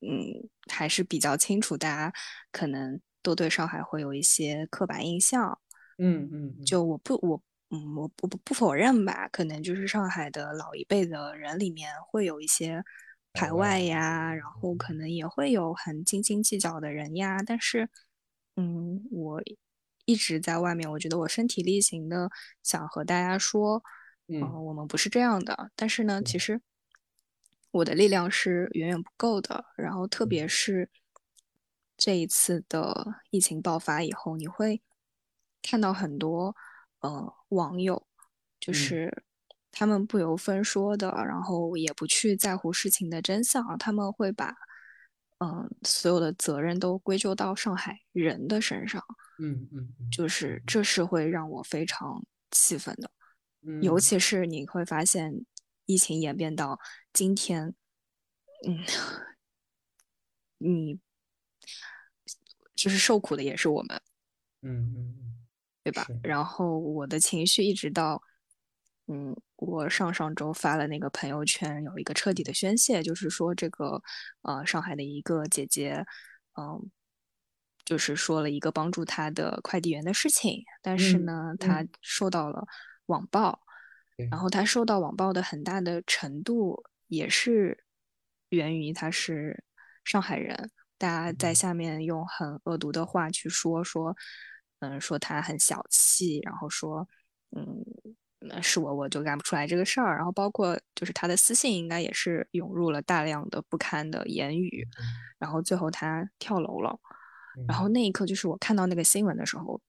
S3: 嗯还是比较清楚，大家可能都对上海会有一些刻板印象。
S1: 嗯嗯，
S3: 就我不我嗯我不不不否认吧，可能就是上海的老一辈的人里面会有一些。排外呀，然后可能也会有很斤斤计较的人呀，但是，嗯，我一直在外面，我觉得我身体力行的想和大家说，
S1: 嗯，
S3: 我们不是这样的。但是呢，其实我的力量是远远不够的。然后，特别是这一次的疫情爆发以后，你会看到很多呃网友，就是。他们不由分说的，然后也不去在乎事情的真相，他们会把，嗯，所有的责任都归咎到上海人的身上。
S1: 嗯嗯，
S3: 就是这是会让我非常气愤的。
S1: 嗯，
S3: 尤其是你会发现，疫情演变到今天，嗯，你就是受苦的也是我们。
S1: 嗯嗯嗯，
S3: 对吧？然后我的情绪一直到。嗯，我上上周发了那个朋友圈，有一个彻底的宣泄，就是说这个，呃，上海的一个姐姐，嗯，就是说了一个帮助她的快递员的事情，但是呢，她受到了网暴，然后他受到网暴的很大的程度也是源于他是上海人，大家在下面用很恶毒的话去说说，嗯，说他很小气，然后说，嗯。那是我，我就干不出来这个事儿。然后包括就是他的私信，应该也是涌入了大量的不堪的言语。然后最后他跳楼了。然后那一刻，就是我看到那个新闻的时候，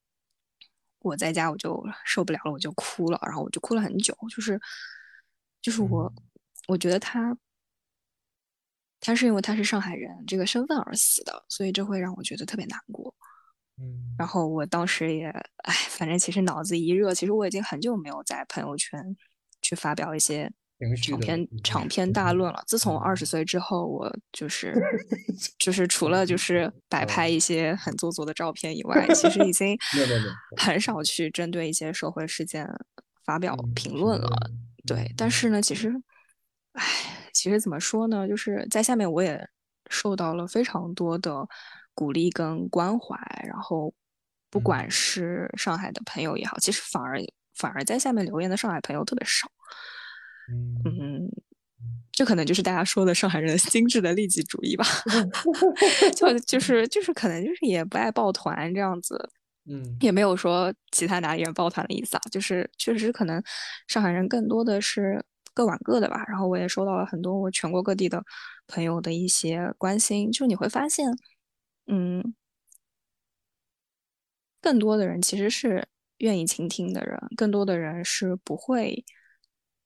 S3: 我在家我就受不了了，我就哭了。然后我就哭了很久。就是，就是我，我觉得他，他是因为他是上海人这个身份而死的，所以这会让我觉得特别难过。
S1: 嗯，
S3: 然后我当时也，哎，反正其实脑子一热，其实我已经很久没有在朋友圈去发表一些长篇长篇大论了。自从二十岁之后，我就 是就是除了就是 摆拍一些很做作的照片以 外，其实已经很少去针对一些社会事件发表评论了。对，但是呢，其实，唉，其实怎么说呢，就是在下面我也受到了非常多的。鼓励跟关怀，然后不管是上海的朋友也好，其实反而反而在下面留言的上海朋友特别少。嗯，这可能就是大家说的上海人精致的利己主义吧。就就是就是可能就是也不爱抱团这样子。
S1: 嗯，
S3: 也没有说其他哪里人抱团的意思啊。就是确实可能上海人更多的是各管各的吧。然后我也收到了很多我全国各地的朋友的一些关心，就你会发现。嗯，更多的人其实是愿意倾听的人，更多的人是不会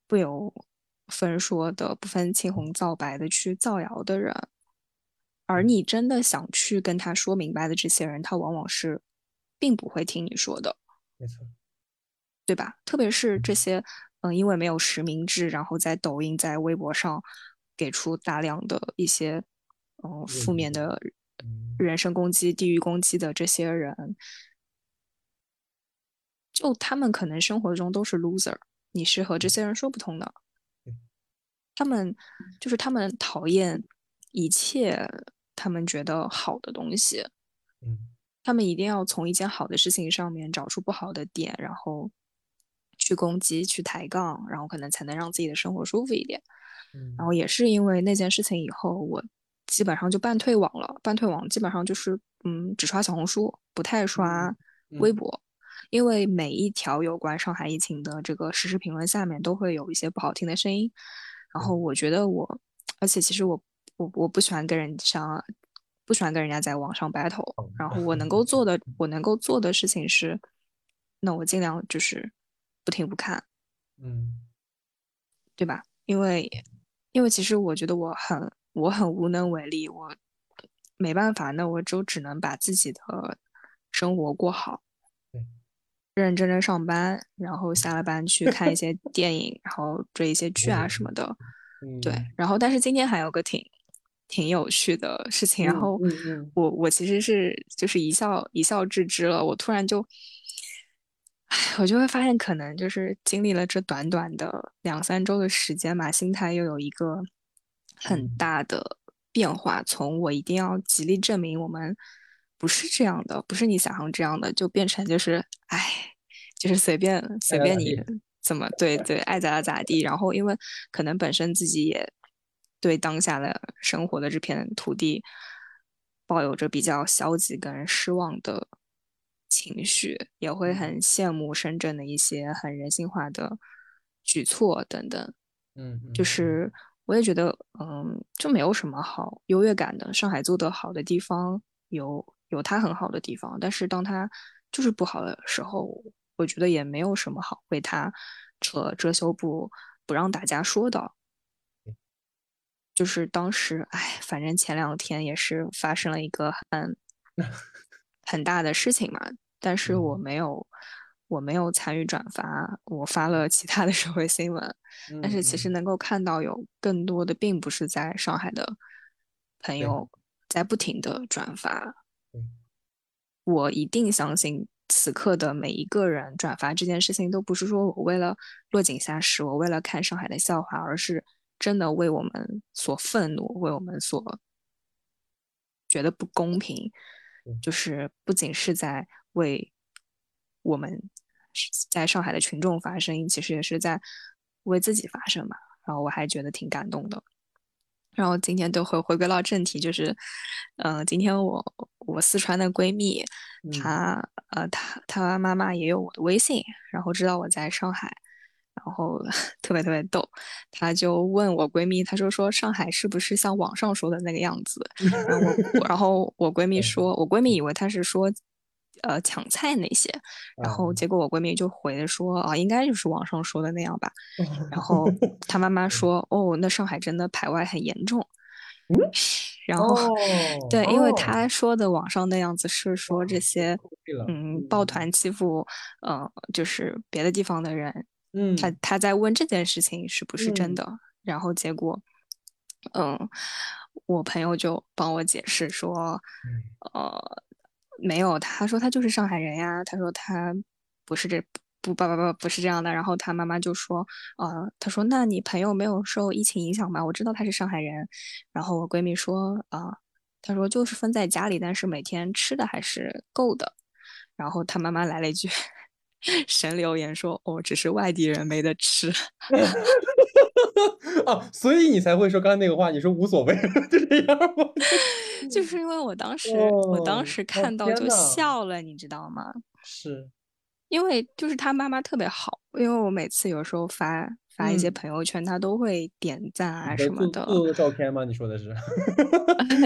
S3: 不由分说的、不分青红皂白的去造谣的人。而你真的想去跟他说明白的这些人，他往往是并不会听你说的，
S1: 没错，
S3: 对吧？特别是这些，嗯，因为没有实名制，然后在抖音、在微博上给出大量的一些，嗯，负面的。人身攻击、地域攻击的这些人，就他们可能生活中都是 loser，你是和这些人说不通的。他们就是他们讨厌一切他们觉得好的东西，他们一定要从一件好的事情上面找出不好的点，然后去攻击、去抬杠，然后可能才能让自己的生活舒服一点。然后也是因为那件事情以后，我。基本上就半退网了，半退网基本上就是嗯，只刷小红书，不太刷微博，因为每一条有关上海疫情的这个实时评论下面都会有一些不好听的声音，然后我觉得我，而且其实我我我不喜欢跟人上，不喜欢跟人家在网上 battle，然后我能够 做的我能够做的事情是那我尽量就是不听不看，
S1: 嗯，
S3: 对吧？因为因为其实我觉得我很我很无能为力，我没办法，那我就只能把自己的生活过好，认认真真上班，然后下了班去 看一些电影，然后追一些剧啊什么的，对。然后但是今天还有个挺。挺有趣的事情，然后我我其实是就是一笑一笑置之了。我突然就，唉，我就会发现，可能就是经历了这短短的两三周的时间嘛，心态又有一个很大的变化。从我一定要极力证明我们不是这样的，不是你想象这样的，就变成就是哎，就是随便随便你怎么对对爱咋咋地。然后因为可能本身自己也。对当下的生活的这片土地，抱有着比较消极跟失望的情绪，也会很羡慕深圳的一些很人性化的举措等等。
S1: 嗯，
S3: 就是我也觉得，嗯，就没有什么好优越感的。上海做得好的地方有有它很好的地方，但是当它就是不好的时候，我觉得也没有什么好为它扯遮羞布，不让大家说的。就是当时，哎，反正前两天也是发生了一个很 很大的事情嘛，但是我没有，我没有参与转发，我发了其他的社会新闻，但是其实能够看到有更多的，并不是在上海的朋友在不停的转发。我一定相信，此刻的每一个人转发这件事情，都不是说我为了落井下石，我为了看上海的笑话，而是。真的为我们所愤怒，为我们所觉得不公平，就是不仅是在为我们在上海的群众发声，其实也是在为自己发声嘛。然后我还觉得挺感动的。然后今天都会回归到正题，就是，嗯，今天我我四川的闺蜜，她呃她她妈妈也有我的微信，然后知道我在上海。然后 特别特别逗，她就问我闺蜜，她说说上海是不是像网上说的那个样子？然后我，然后我闺蜜 说，我闺蜜以为她是说，呃，抢菜那些，然后结果我闺蜜就回的说，啊，应该就是网上说的那样吧。然后 她妈妈说，哦，那上海真的排外很严重。然后对，因为她说的网上那样子是说这些，嗯，抱团欺负，呃，就是别的地方的人。
S1: 嗯，
S3: 他他在问这件事情是不是真的，然后结果，嗯，我朋友就帮我解释说，呃，没有，他说他就是上海人呀，他说他不是这不不不不不是这样的，然后他妈妈就说，啊，他说那你朋友没有受疫情影响吗？我知道他是上海人，然后我闺蜜说，啊，他说就是分在家里，但是每天吃的还是够的，然后他妈妈来了一句。神留言说：“哦，只是外地人没得吃。”
S1: 啊，所以你才会说刚才那个话，你说无所谓，就这样吗？
S3: 就是因为我当时，我当时看到就笑了，你知道吗？
S1: 是，
S3: 因为就是他妈妈特别好，因为我每次有时候发。发一些朋友圈，他都会点赞啊什么的。
S1: 做照片吗？你说的是？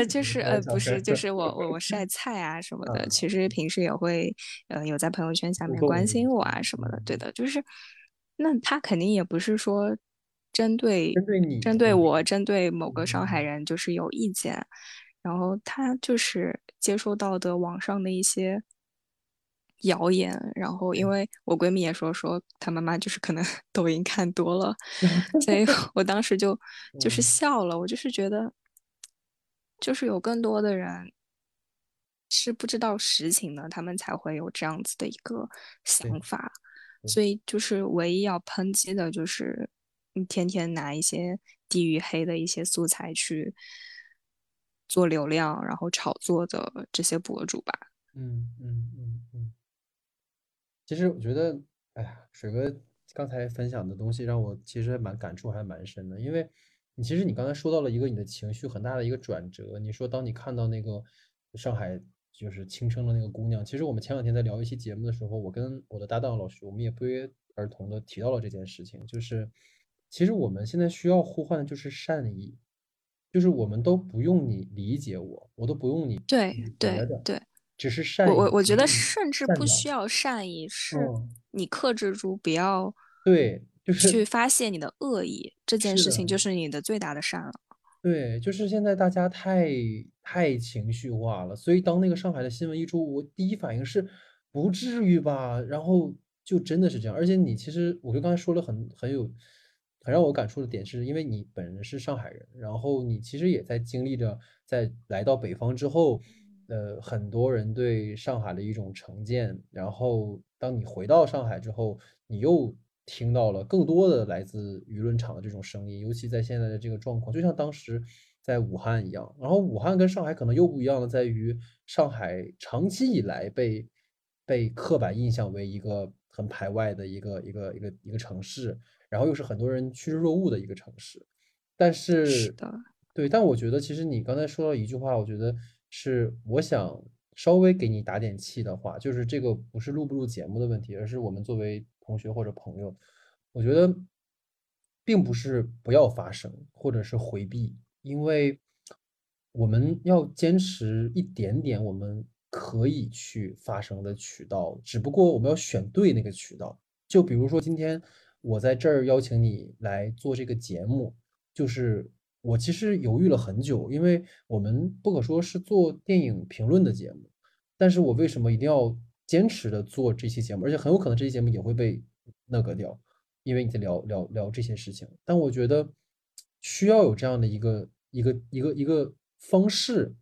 S3: 就是呃，不是，就是我我我晒菜啊什么的。其实平时也会呃有在朋友圈下面关心我啊什么的。对的，就是那他肯定也不是说针对
S1: 针对你
S3: 针对我针对某个上海人就是有意见，然后他就是接收到的网上的一些。谣言，然后因为我闺蜜也说说她妈妈就是可能 抖音看多了，所以 我当时就就是笑了。我就是觉得，就是有更多的人是不知道实情的，他们才会有这样子的一个想法。所以就是唯一要抨击的就是你天天拿一些地域黑的一些素材去做流量，然后炒作的这些博主吧。
S1: 嗯嗯嗯嗯。其实我觉得，哎呀，水哥刚才分享的东西让我其实蛮感触，还蛮深的。因为你其实你刚才说到了一个你的情绪很大的一个转折。你说当你看到那个上海就是轻生的那个姑娘，其实我们前两天在聊一期节目的时候，我跟我的搭档老师，我们也不约而同的提到了这件事情。就是其实我们现在需要呼唤的就是善意，就是我们都不用你理解我，我都不用你
S3: 对对对。
S1: 只是善意。
S3: 我我我觉得
S1: 嗯
S3: 甚至不需要善意，是
S1: 嗯
S3: 你克制住，不要
S1: 对，就是
S3: 去发泄你的恶意，这件事情就是你的最大的善了。
S1: 对，就是现在大家太太情绪化了，所以当那个上海的新闻一出，我第一反应是不至于吧，然后就真的是这样。而且你其实，我就刚才说了很很有很让我感触的点，是因为你本人是上海人，然后你其实也在经历着在来到北方之后，呃，很多人对上海的一种成见，然后当你回到上海之后，你又听到了更多的来自舆论场的这种声音，尤其在现在的这个状况，就像当时在武汉一样。然后武汉跟上海可能又不一样的在于，上海长期以来被被刻板印象为一个很排外的一个一个一个一个城市，然后又是很多人趋之若鹜的一个城市。但
S3: 是
S1: 是，
S3: 的，
S1: 对，但我觉得其实你刚才说到一句话，我觉得是我想稍微给你打点气的话，就是这个不是录不录节目的问题，而是我们作为同学或者朋友，我觉得并不是不要发声或者是回避，因为我们要坚持一点点我们可以去发声的渠道，只不过我们要选对那个渠道。就比如说今天我在这儿邀请你来做这个节目，就是我其实犹豫了很久，因为我们不可说是做电影评论的节目，但是我为什么一定要坚持的做这期节目？而且很有可能这期节目也会被那个掉，因为你在聊聊聊这些事情。但我觉得需要有这样的一个一个一个一个方式，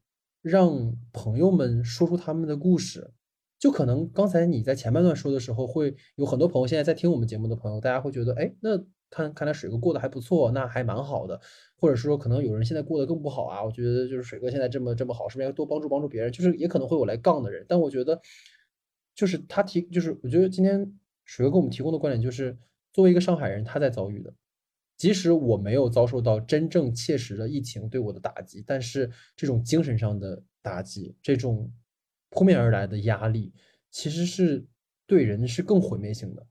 S1: 让朋友们说出他们的故事。就可能刚才你在前半段说的时候，会有很多朋友现在在听我们节目的朋友，大家会觉得，哎，那看看来水哥过得还不错，那还蛮好的。或者是说，可能有人现在过得更不好啊。我觉得就是水哥现在这么这么好，是不是要多帮助帮助别人？就是也可能会有来杠的人，但我觉得，就是他提，就是我觉得今天水哥给我们提供的观点就是，作为一个上海人，他在遭遇的。即使我没有遭受到真正切实的疫情对我的打击，但是这种精神上的打击，这种扑面而来的压力，其实是对人是更毁灭性的。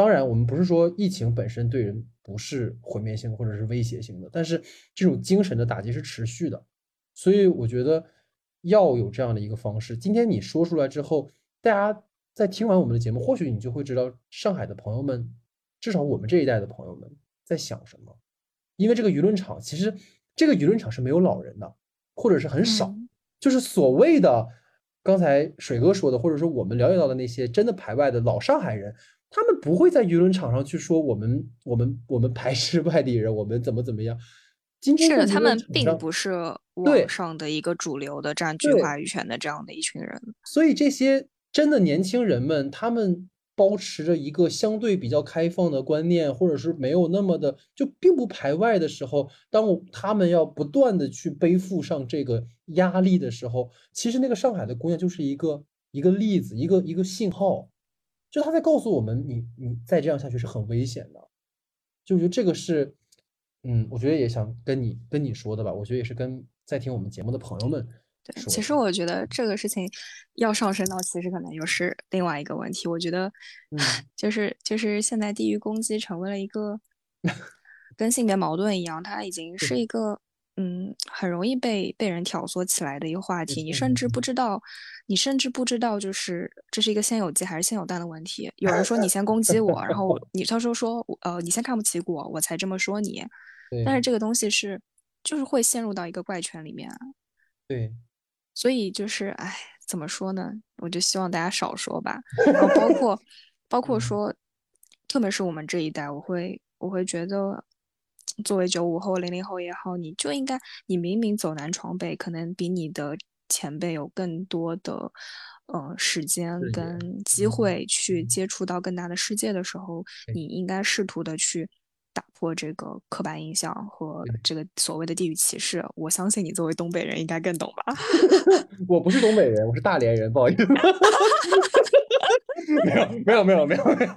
S1: 当然，我们不是说疫情本身对人不是毁灭性或者是威胁性的，但是这种精神的打击是持续的。所以我觉得要有这样的一个方式。今天你说出来之后，大家在听完我们的节目，或许你就会知道上海的朋友们，至少我们这一代的朋友们在想什么。因为这个舆论场，其实这个舆论场是没有老人的，或者是很少，
S3: 嗯
S1: 就是所谓的刚才水哥说的，或者说我们了解到的那些真的排外的老上海人，他们不会在舆论场上去说我们我们我们排斥外地人，我们怎么怎么样。今天
S3: 是的，他们并不是
S1: 对
S3: 网上的一个主流的占据话语权的这样的一群人。
S1: 所以这些真的年轻人们，他们保持着一个相对比较开放的观念，或者是没有那么的就并不排外的时候，当他们要不断的去背负上这个压力的时候，其实那个上海的姑娘就是一个一个例子，一个一个信号，就他在告诉我们，你你再这样下去是很危险的。就我觉得这个是，嗯，我觉得也想跟你跟你说的吧，我觉得也是跟在听我们节目的朋友们
S3: 对，其实我觉得这个事情要上升到，其实可能又是另外一个问题。我觉得
S1: 嗯，
S3: 就是就是现在地域攻击成为了一个 跟性别矛盾一样，它已经是一个嗯很容易被被人挑唆起来的一个话题。你甚至不知道，你甚至不知道就是这是一个先有鸡还是先有蛋的问题。有人说你 先攻击我，然后我 你他说说呃你先看不起我，我才这么说你。但是这个东西是就是会陷入到一个怪圈里面啊。
S1: 对。
S3: 所以就是，哎，怎么说呢？我就希望大家少说吧。然后包括 包括
S1: 嗯
S3: 说，特别是我们这一代，我会我会觉得，作为九五后、零零后也好，你就应该，你明明走南闯北，可能比你的前辈有更多的。呃，时间跟机
S1: 嗯
S3: 会去
S1: 嗯
S3: 接触到更大的世界的时候，你应该试图的去打破这个刻板印象和这个所谓的地域歧视。我相信你作为东北人应该更懂吧？
S1: 我不是东北人，我是大连人，不好意思。没有没有没有没有没有，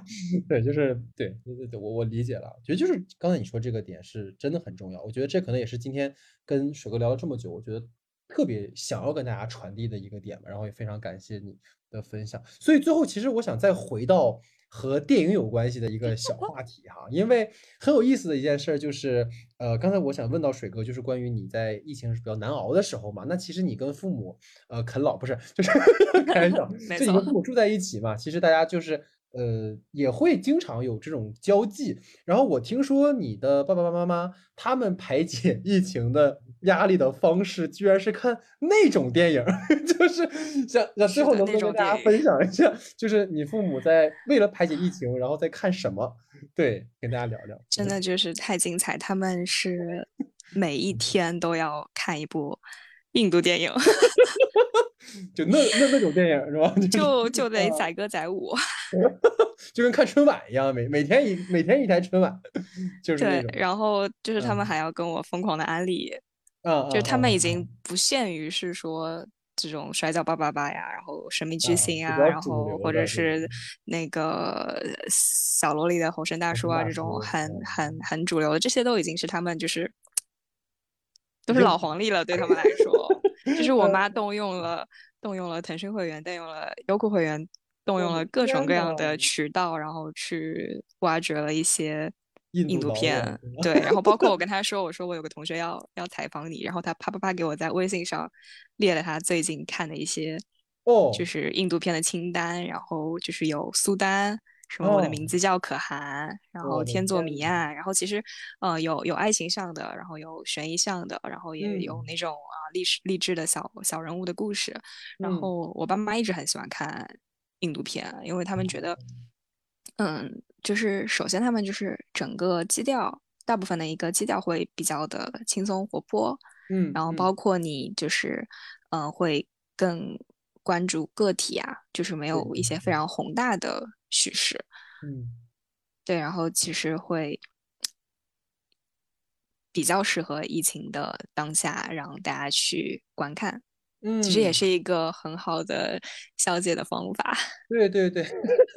S1: 对，就是对对对对，我我理解了，觉得就是刚才你说这个点是真的很重要，我觉得这可能也是今天跟水哥聊了这么久，我觉得特别想要跟大家传递的一个点吧。然后也非常感谢你的分享。所以最后，其实我想再回到。和电影有关系的一个小话题哈，因为很有意思的一件事就是，呃，刚才我想问到水哥，就是关于你在疫情是比较难熬的时候嘛，那其实你跟父母，呃，啃老不是，就是 开玩笑，就你跟父母住在一起嘛，其实大家就是。呃，也会经常有这种交际。然后我听说你的爸爸妈妈他们排解 疫情的压力的方式，居然是看那种电影，就是想想最后能不能跟大家分享一下，就是你父母在为了排解疫情，然后在看什么？对，跟大家聊聊。
S3: 真的就是太精彩，他们是每一天都要看一部印度电影。
S1: 就那那那种电影是吧？
S3: 就就得载歌载舞，
S1: 就跟看春晚一样，每每天一每天一台春晚，就是
S3: 对。然后就是他们还要跟我疯狂的安利，
S1: 嗯，
S3: 就是他们已经不限于是说这种摔跤吧爸爸呀，然后神秘巨星啊，然后或者是那个小萝莉的吼声大叔啊，这种很很很主流的，这些都已经是他们就是都是老黄历了，对他们来说。就是我妈动用了动用了腾讯会员，动用了优酷会员，动用了各种各样的渠道，然后去挖掘了一些印度片。对，然后包括我跟他说，我说我有个同学要要采访你，然后他啪啪啪给我在微信上列了他最近看的一些
S1: 哦，
S3: 就是印度片的清单，然后就是有苏丹。什么？我的名字叫可汗，然后天作谜案，然后其实，呃，有有爱情向的，然后有悬疑向的，然后也有那种啊历史励志的小小人物的故事。然后我爸妈一直很喜欢看印度片，因为他们觉得，嗯，就是首先他们就是整个基调，大部分的一个基调会比较的轻松活泼，
S1: 嗯，
S3: 然后包括你就是，嗯，会更关注个体啊，就是没有一些非常宏大的。叙事，
S1: 嗯，
S3: 对，然后其实会比较适合疫情的当下，让大家去观看，
S1: 嗯，
S3: 其实也是一个很好的消解的方法。
S1: 对 对对，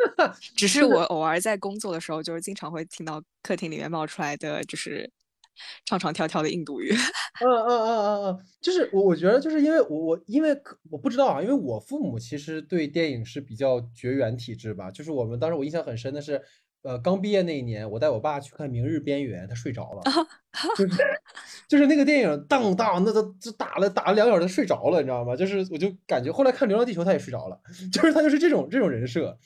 S3: 只是我偶尔在工作的时候，就是经常会听到客厅里面冒出来的，就是。唱唱跳跳的印度语，
S1: 嗯嗯嗯嗯嗯，就是我我觉得就是因为我我因为我不知道啊，因为我父母其实对电影是比较绝缘体质吧，就是我们当时我印象很深的是。呃，刚毕业那一年，我带我爸去看《明日边缘》，他睡着了，就是就是那个电影当当，那都就打了打了两小时，睡着了，你知道吗？就是我就感觉后来看《流浪地球》，他也睡着了，就是他就是这种这种人设。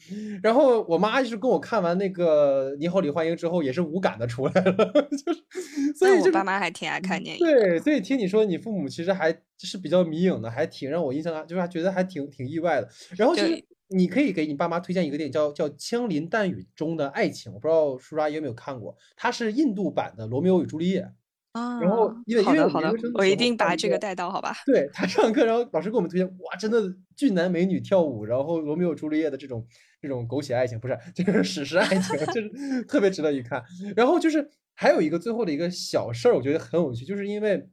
S1: 然后我妈就是跟我看完那个《你好，李焕英》之后，也是无感的出来了，就是所以
S3: 我爸妈还挺爱看电影。
S1: 对，所以听你说你父母其实还是比较迷影的，还挺让我印象，就是觉得还挺挺意外的。然后其实。你可以给你爸妈推荐一个电影，叫叫《枪林弹雨中的爱情》，我不知道叔叔阿姨有没有看过，它是印度版的《罗密欧与朱丽叶》
S3: 啊。
S1: 然后因为因为
S3: 好的，我一定把这个带到，好吧？
S1: 对他上课，然后老师给我们推荐，哇，真的俊男美女跳舞，然后罗密欧朱丽叶的这种这种狗血爱情，不是就是 史诗爱情，就是特别值得一看。然后就是还有一个最后的一个小事儿，我觉得很有趣，就是因为。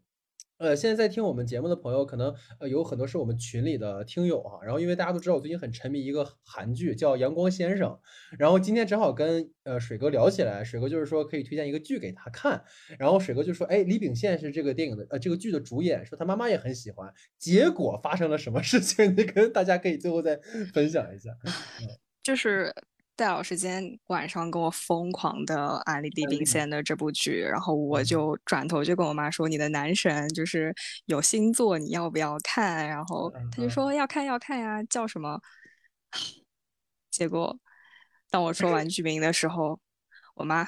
S1: 呃，现在在听我们节目的朋友，可能呃有很多是我们群里的听友哈。然后，因为大家都知道我最近很沉迷一个韩剧，叫《阳光先生》。然后今天正好跟呃水哥聊起来，水哥就是说可以推荐一个剧给他看。然后水哥就说：“哎，李秉宪是这个电影的呃这个剧的主演，说他妈妈也很喜欢。”结果发生了什么事情？你跟大家可以最后再分享一下。
S3: 就是。戴老师今天晚上跟我疯狂的安利《李秉宪的这部剧，然后我就转头就跟我妈说：“你的男神就是有星座，你要不要看？”然后他就说：“要看，要看呀，叫什么？”结果当我说完剧名的时候，我妈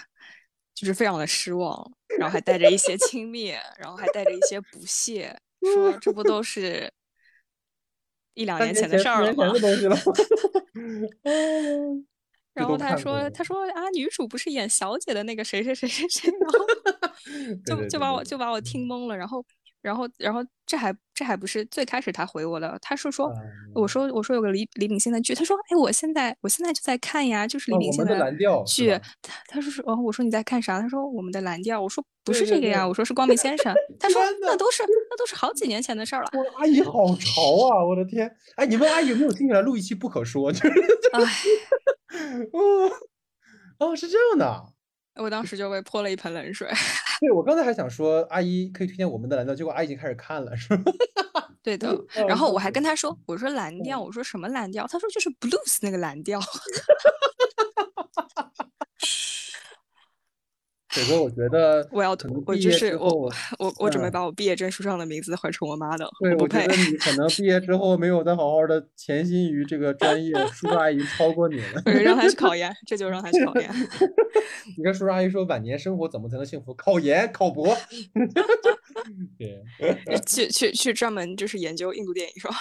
S3: 就是非常的失望，然后还带着一些轻蔑，然后还带着一些不屑，说：“这不都是一两年前的事儿了吗？” 然后他说：“他说啊，女主不是演小姐的那个谁谁谁谁谁，然后 就就把我就把我听懵了。然后，然后，然后这还这还不是最开始他回我的，他说说我说我说有个李李秉宪的剧，他说哎，我现在我现在就在看呀，就是李秉宪的剧。他他说是哦，我说你在看啥？他说我们的蓝调。我说不是这个呀，我说是光明先生。他说那都是那都是好几年前的事儿了。
S1: 我阿姨好潮啊！我的天，哎，你问阿姨有没有听起来录一期不可说？就是
S3: 哎。”
S1: 哦，哦，是这样的。
S3: 我当时就被泼了一盆冷水。
S1: 对我刚才还想说，阿姨可以推荐我们的蓝调，结果阿姨已经开始看了，是吗？
S3: 对的。然后我还跟她说，我说蓝调，我说什么蓝调？她说就是 blues 那个蓝调。
S1: 水哥，我觉得
S3: 我要我就是我我我准备把我毕业证书上的名字换成我妈的。
S1: 对，
S3: 我
S1: 觉得你可能毕业之后没有再好好的潜心于这个专业，叔叔阿姨超过你了。
S3: 让他去考研，这就让他去考研。
S1: 你跟叔叔阿姨说，晚年生活怎么才能幸福？考研考博。对，
S3: 去去去专门就是研究印度电影是吧？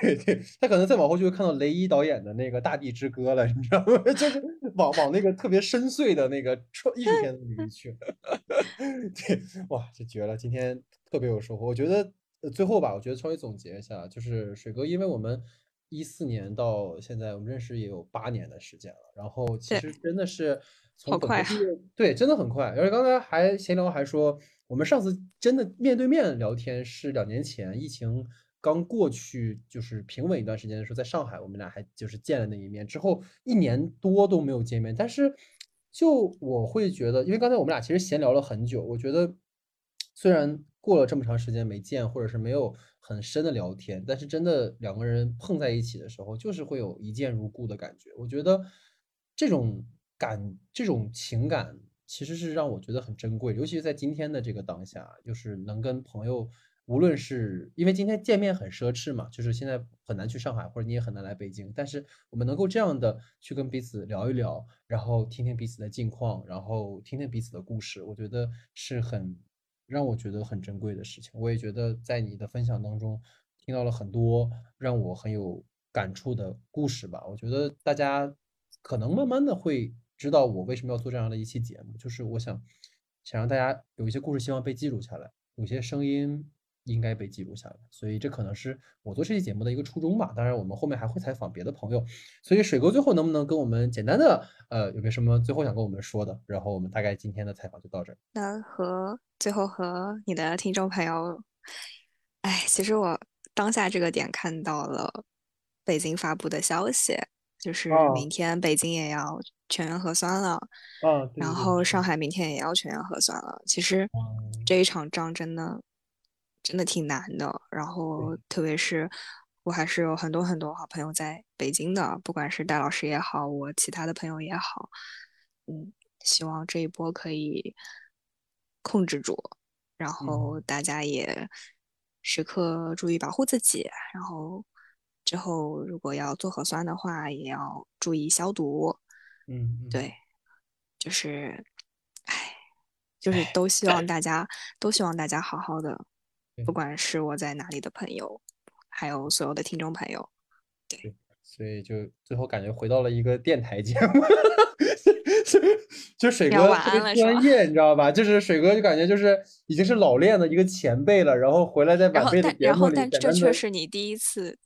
S1: 对对，他可能再往后就会看到雷伊导演的那个《大地之歌》了，你知道吗？就是往往那个特别深邃的那个创艺术片子里面去。对，哇，这绝了！今天特别有收获。我觉得最后吧，我觉得稍微总结一下，就是水哥，因为我们一四年到现在，我们认识也有八年的时间了。然后其实真的是从本科毕业，对，真的很快。而且刚才还闲聊还说，我们上次真的面对面聊天是两年前，疫情。刚过去就是平稳一段时间的时候，在上海，我们俩还就是见了那一面，之后一年多都没有见面。但是，就我会觉得，因为刚才我们俩其实闲聊了很久，我觉得虽然过了这么长时间没见，或者是没有很深的聊天，但是真的两个人碰在一起的时候，就是会有一见如故的感觉。我觉得这种感、这种情感，其实是让我觉得很珍贵，尤其是在今天的这个当下，就是能跟朋友。无论是因为今天见面很奢侈嘛，就是现在很难去上海，或者你也很难来北京，但是我们能够这样的去跟彼此聊一聊，然后听听彼此的近况，然后听听彼此的故事，我觉得是很让我觉得很珍贵的事情。我也觉得在你的分享当中听到了很多让我很有感触的故事吧。我觉得大家可能慢慢的会知道我为什么要做这样的一期节目，就是我想想让大家有一些故事希望被记录下来，有些声音。应该被记录下来，所以这可能是我做这期节目的一个初衷吧。当然，我们后面还会采访别的朋友，所以水哥最后能不能跟我们简单的呃，有没有什么最后想跟我们说的？然后我们大概今天的采访就到这儿。
S3: 那和最后和你的听众朋友，哎，其实我当下这个点看到了北京发布的消息，就是明天北京也要全员核酸了，
S1: 啊，
S3: 然后上海明天也要全员核酸了。其实这一场仗真的。真的挺难的，然后特别是我还是有很多很多好朋友在北京的，不管是戴老师也好，我其他的朋友也好，嗯，希望这一波可以控制住，然后大家也时刻注意保护自己，然后之后如果要做核酸的话，也要注意消毒，
S1: 嗯，
S3: 对，就是，唉，就是都希望大家都希望大家好好的。不管是我在哪里的朋友，还有所有的听众朋友，对，
S1: 所以就最后感觉回到了一个电台节目，就水哥特别专业，你知道吧？就是水哥就感觉就是已经是老练的一个前辈了，然后回来在晚辈的节目里，
S3: 但这却是你第一次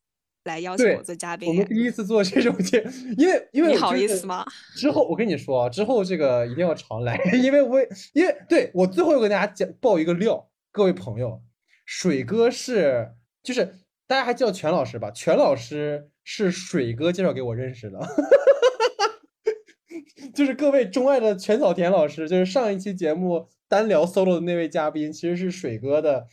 S3: 来邀请我做嘉宾，
S1: 我们第一次做这种节，因为因为
S3: 你好意思吗？
S1: 之后我跟你说啊，之后这个一定要常来，因为我因为对我最后又跟大家讲爆一个料，各位朋友。水哥是，就是大家还叫全老师吧？全老师是水哥介绍给我认识的，就是各位钟爱的全草田老师，就是上一期节目单聊 solo 的那位嘉宾，其实是水哥的，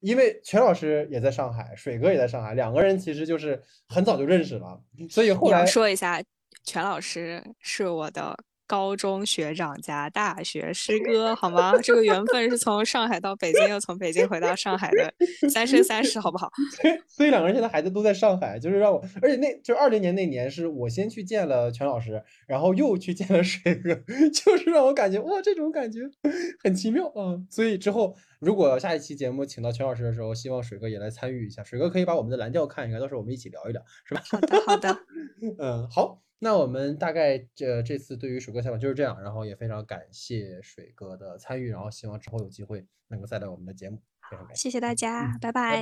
S1: 因为全老师也在上海，水哥也在上海，两个人其实就是很早就认识了，所以后来
S3: 说一下，全老师是我的。高中学长加大学 师哥，好吗？这个缘分是从上海到北京，又从北京回到上海的三生三世，好不好？
S1: 所以两个人现在孩子都在上海，就是让我，而且那就二零年那年是我先去见了全老师，然后又去见了水哥，就是让我感觉哇，这种感觉很奇妙啊。所以之后如果下一期节目请到全老师的时候，希望水哥也来参与一下，水哥可以把我们的蓝调看一看，到时候我们一起聊一聊，是吧？
S3: 好的，好的。
S1: 嗯，好。那我们大概这这次对于水哥采访就是这样，然后也非常感谢水哥的参与，然后希望之后有机会能够再来我们的节目，非常感
S3: 谢。谢谢大家，拜拜。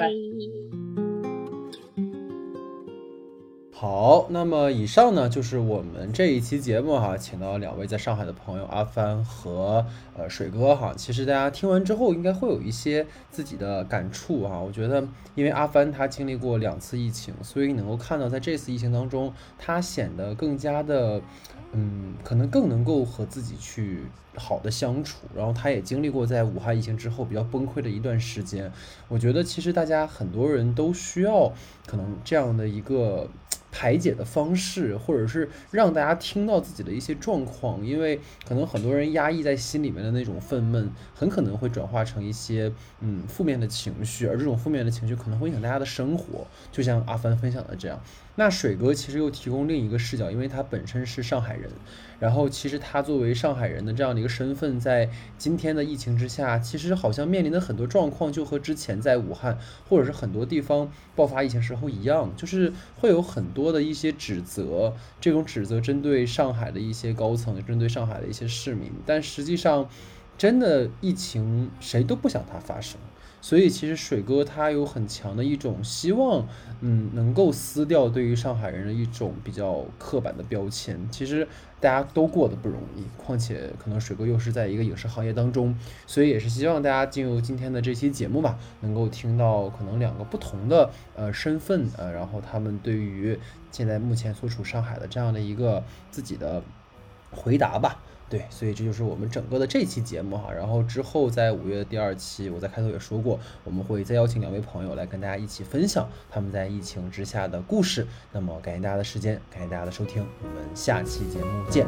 S1: 好，那么以上呢就是我们这一期节目哈，请到两位在上海的朋友阿帆和呃水哥哈。其实大家听完之后应该会有一些自己的感触哈。我觉得，因为阿帆他经历过两次疫情，所以能够看到在这次疫情当中，他显得更加的。嗯，可能更能够和自己去好的相处，然后他也经历过在武汉疫情之后比较崩溃的一段时间。我觉得其实大家很多人都需要可能这样的一个排解的方式，或者是让大家听到自己的一些状况，因为可能很多人压抑在心里面的那种愤懑，很可能会转化成一些嗯负面的情绪，而这种负面的情绪可能会影响大家的生活，就像阿帆分享的这样。那水哥其实又提供另一个视角，因为他本身是上海人，然后其实他作为上海人的这样的一个身份，在今天的疫情之下，其实好像面临的很多状况就和之前在武汉或者是很多地方爆发疫情时候一样，就是会有很多的一些指责，这种指责针对上海的一些高层，针对上海的一些市民，但实际上，真的疫情谁都不想它发生。所以其实水哥他有很强的一种希望，嗯，能够撕掉对于上海人的一种比较刻板的标签。其实大家都过得不容易，况且可能水哥又是在一个影视行业当中，所以也是希望大家进入今天的这期节目吧，能够听到可能两个不同的呃身份呃，然后他们对于现在目前所处上海的这样的一个自己的回答吧。对，所以这就是我们整个的这期节目哈。然后之后在五月的第二期，我在开头也说过，我们会再邀请两位朋友来跟大家一起分享他们在疫情之下的故事。那么感谢大家的时间，感谢大家的收听，我们下期节目见。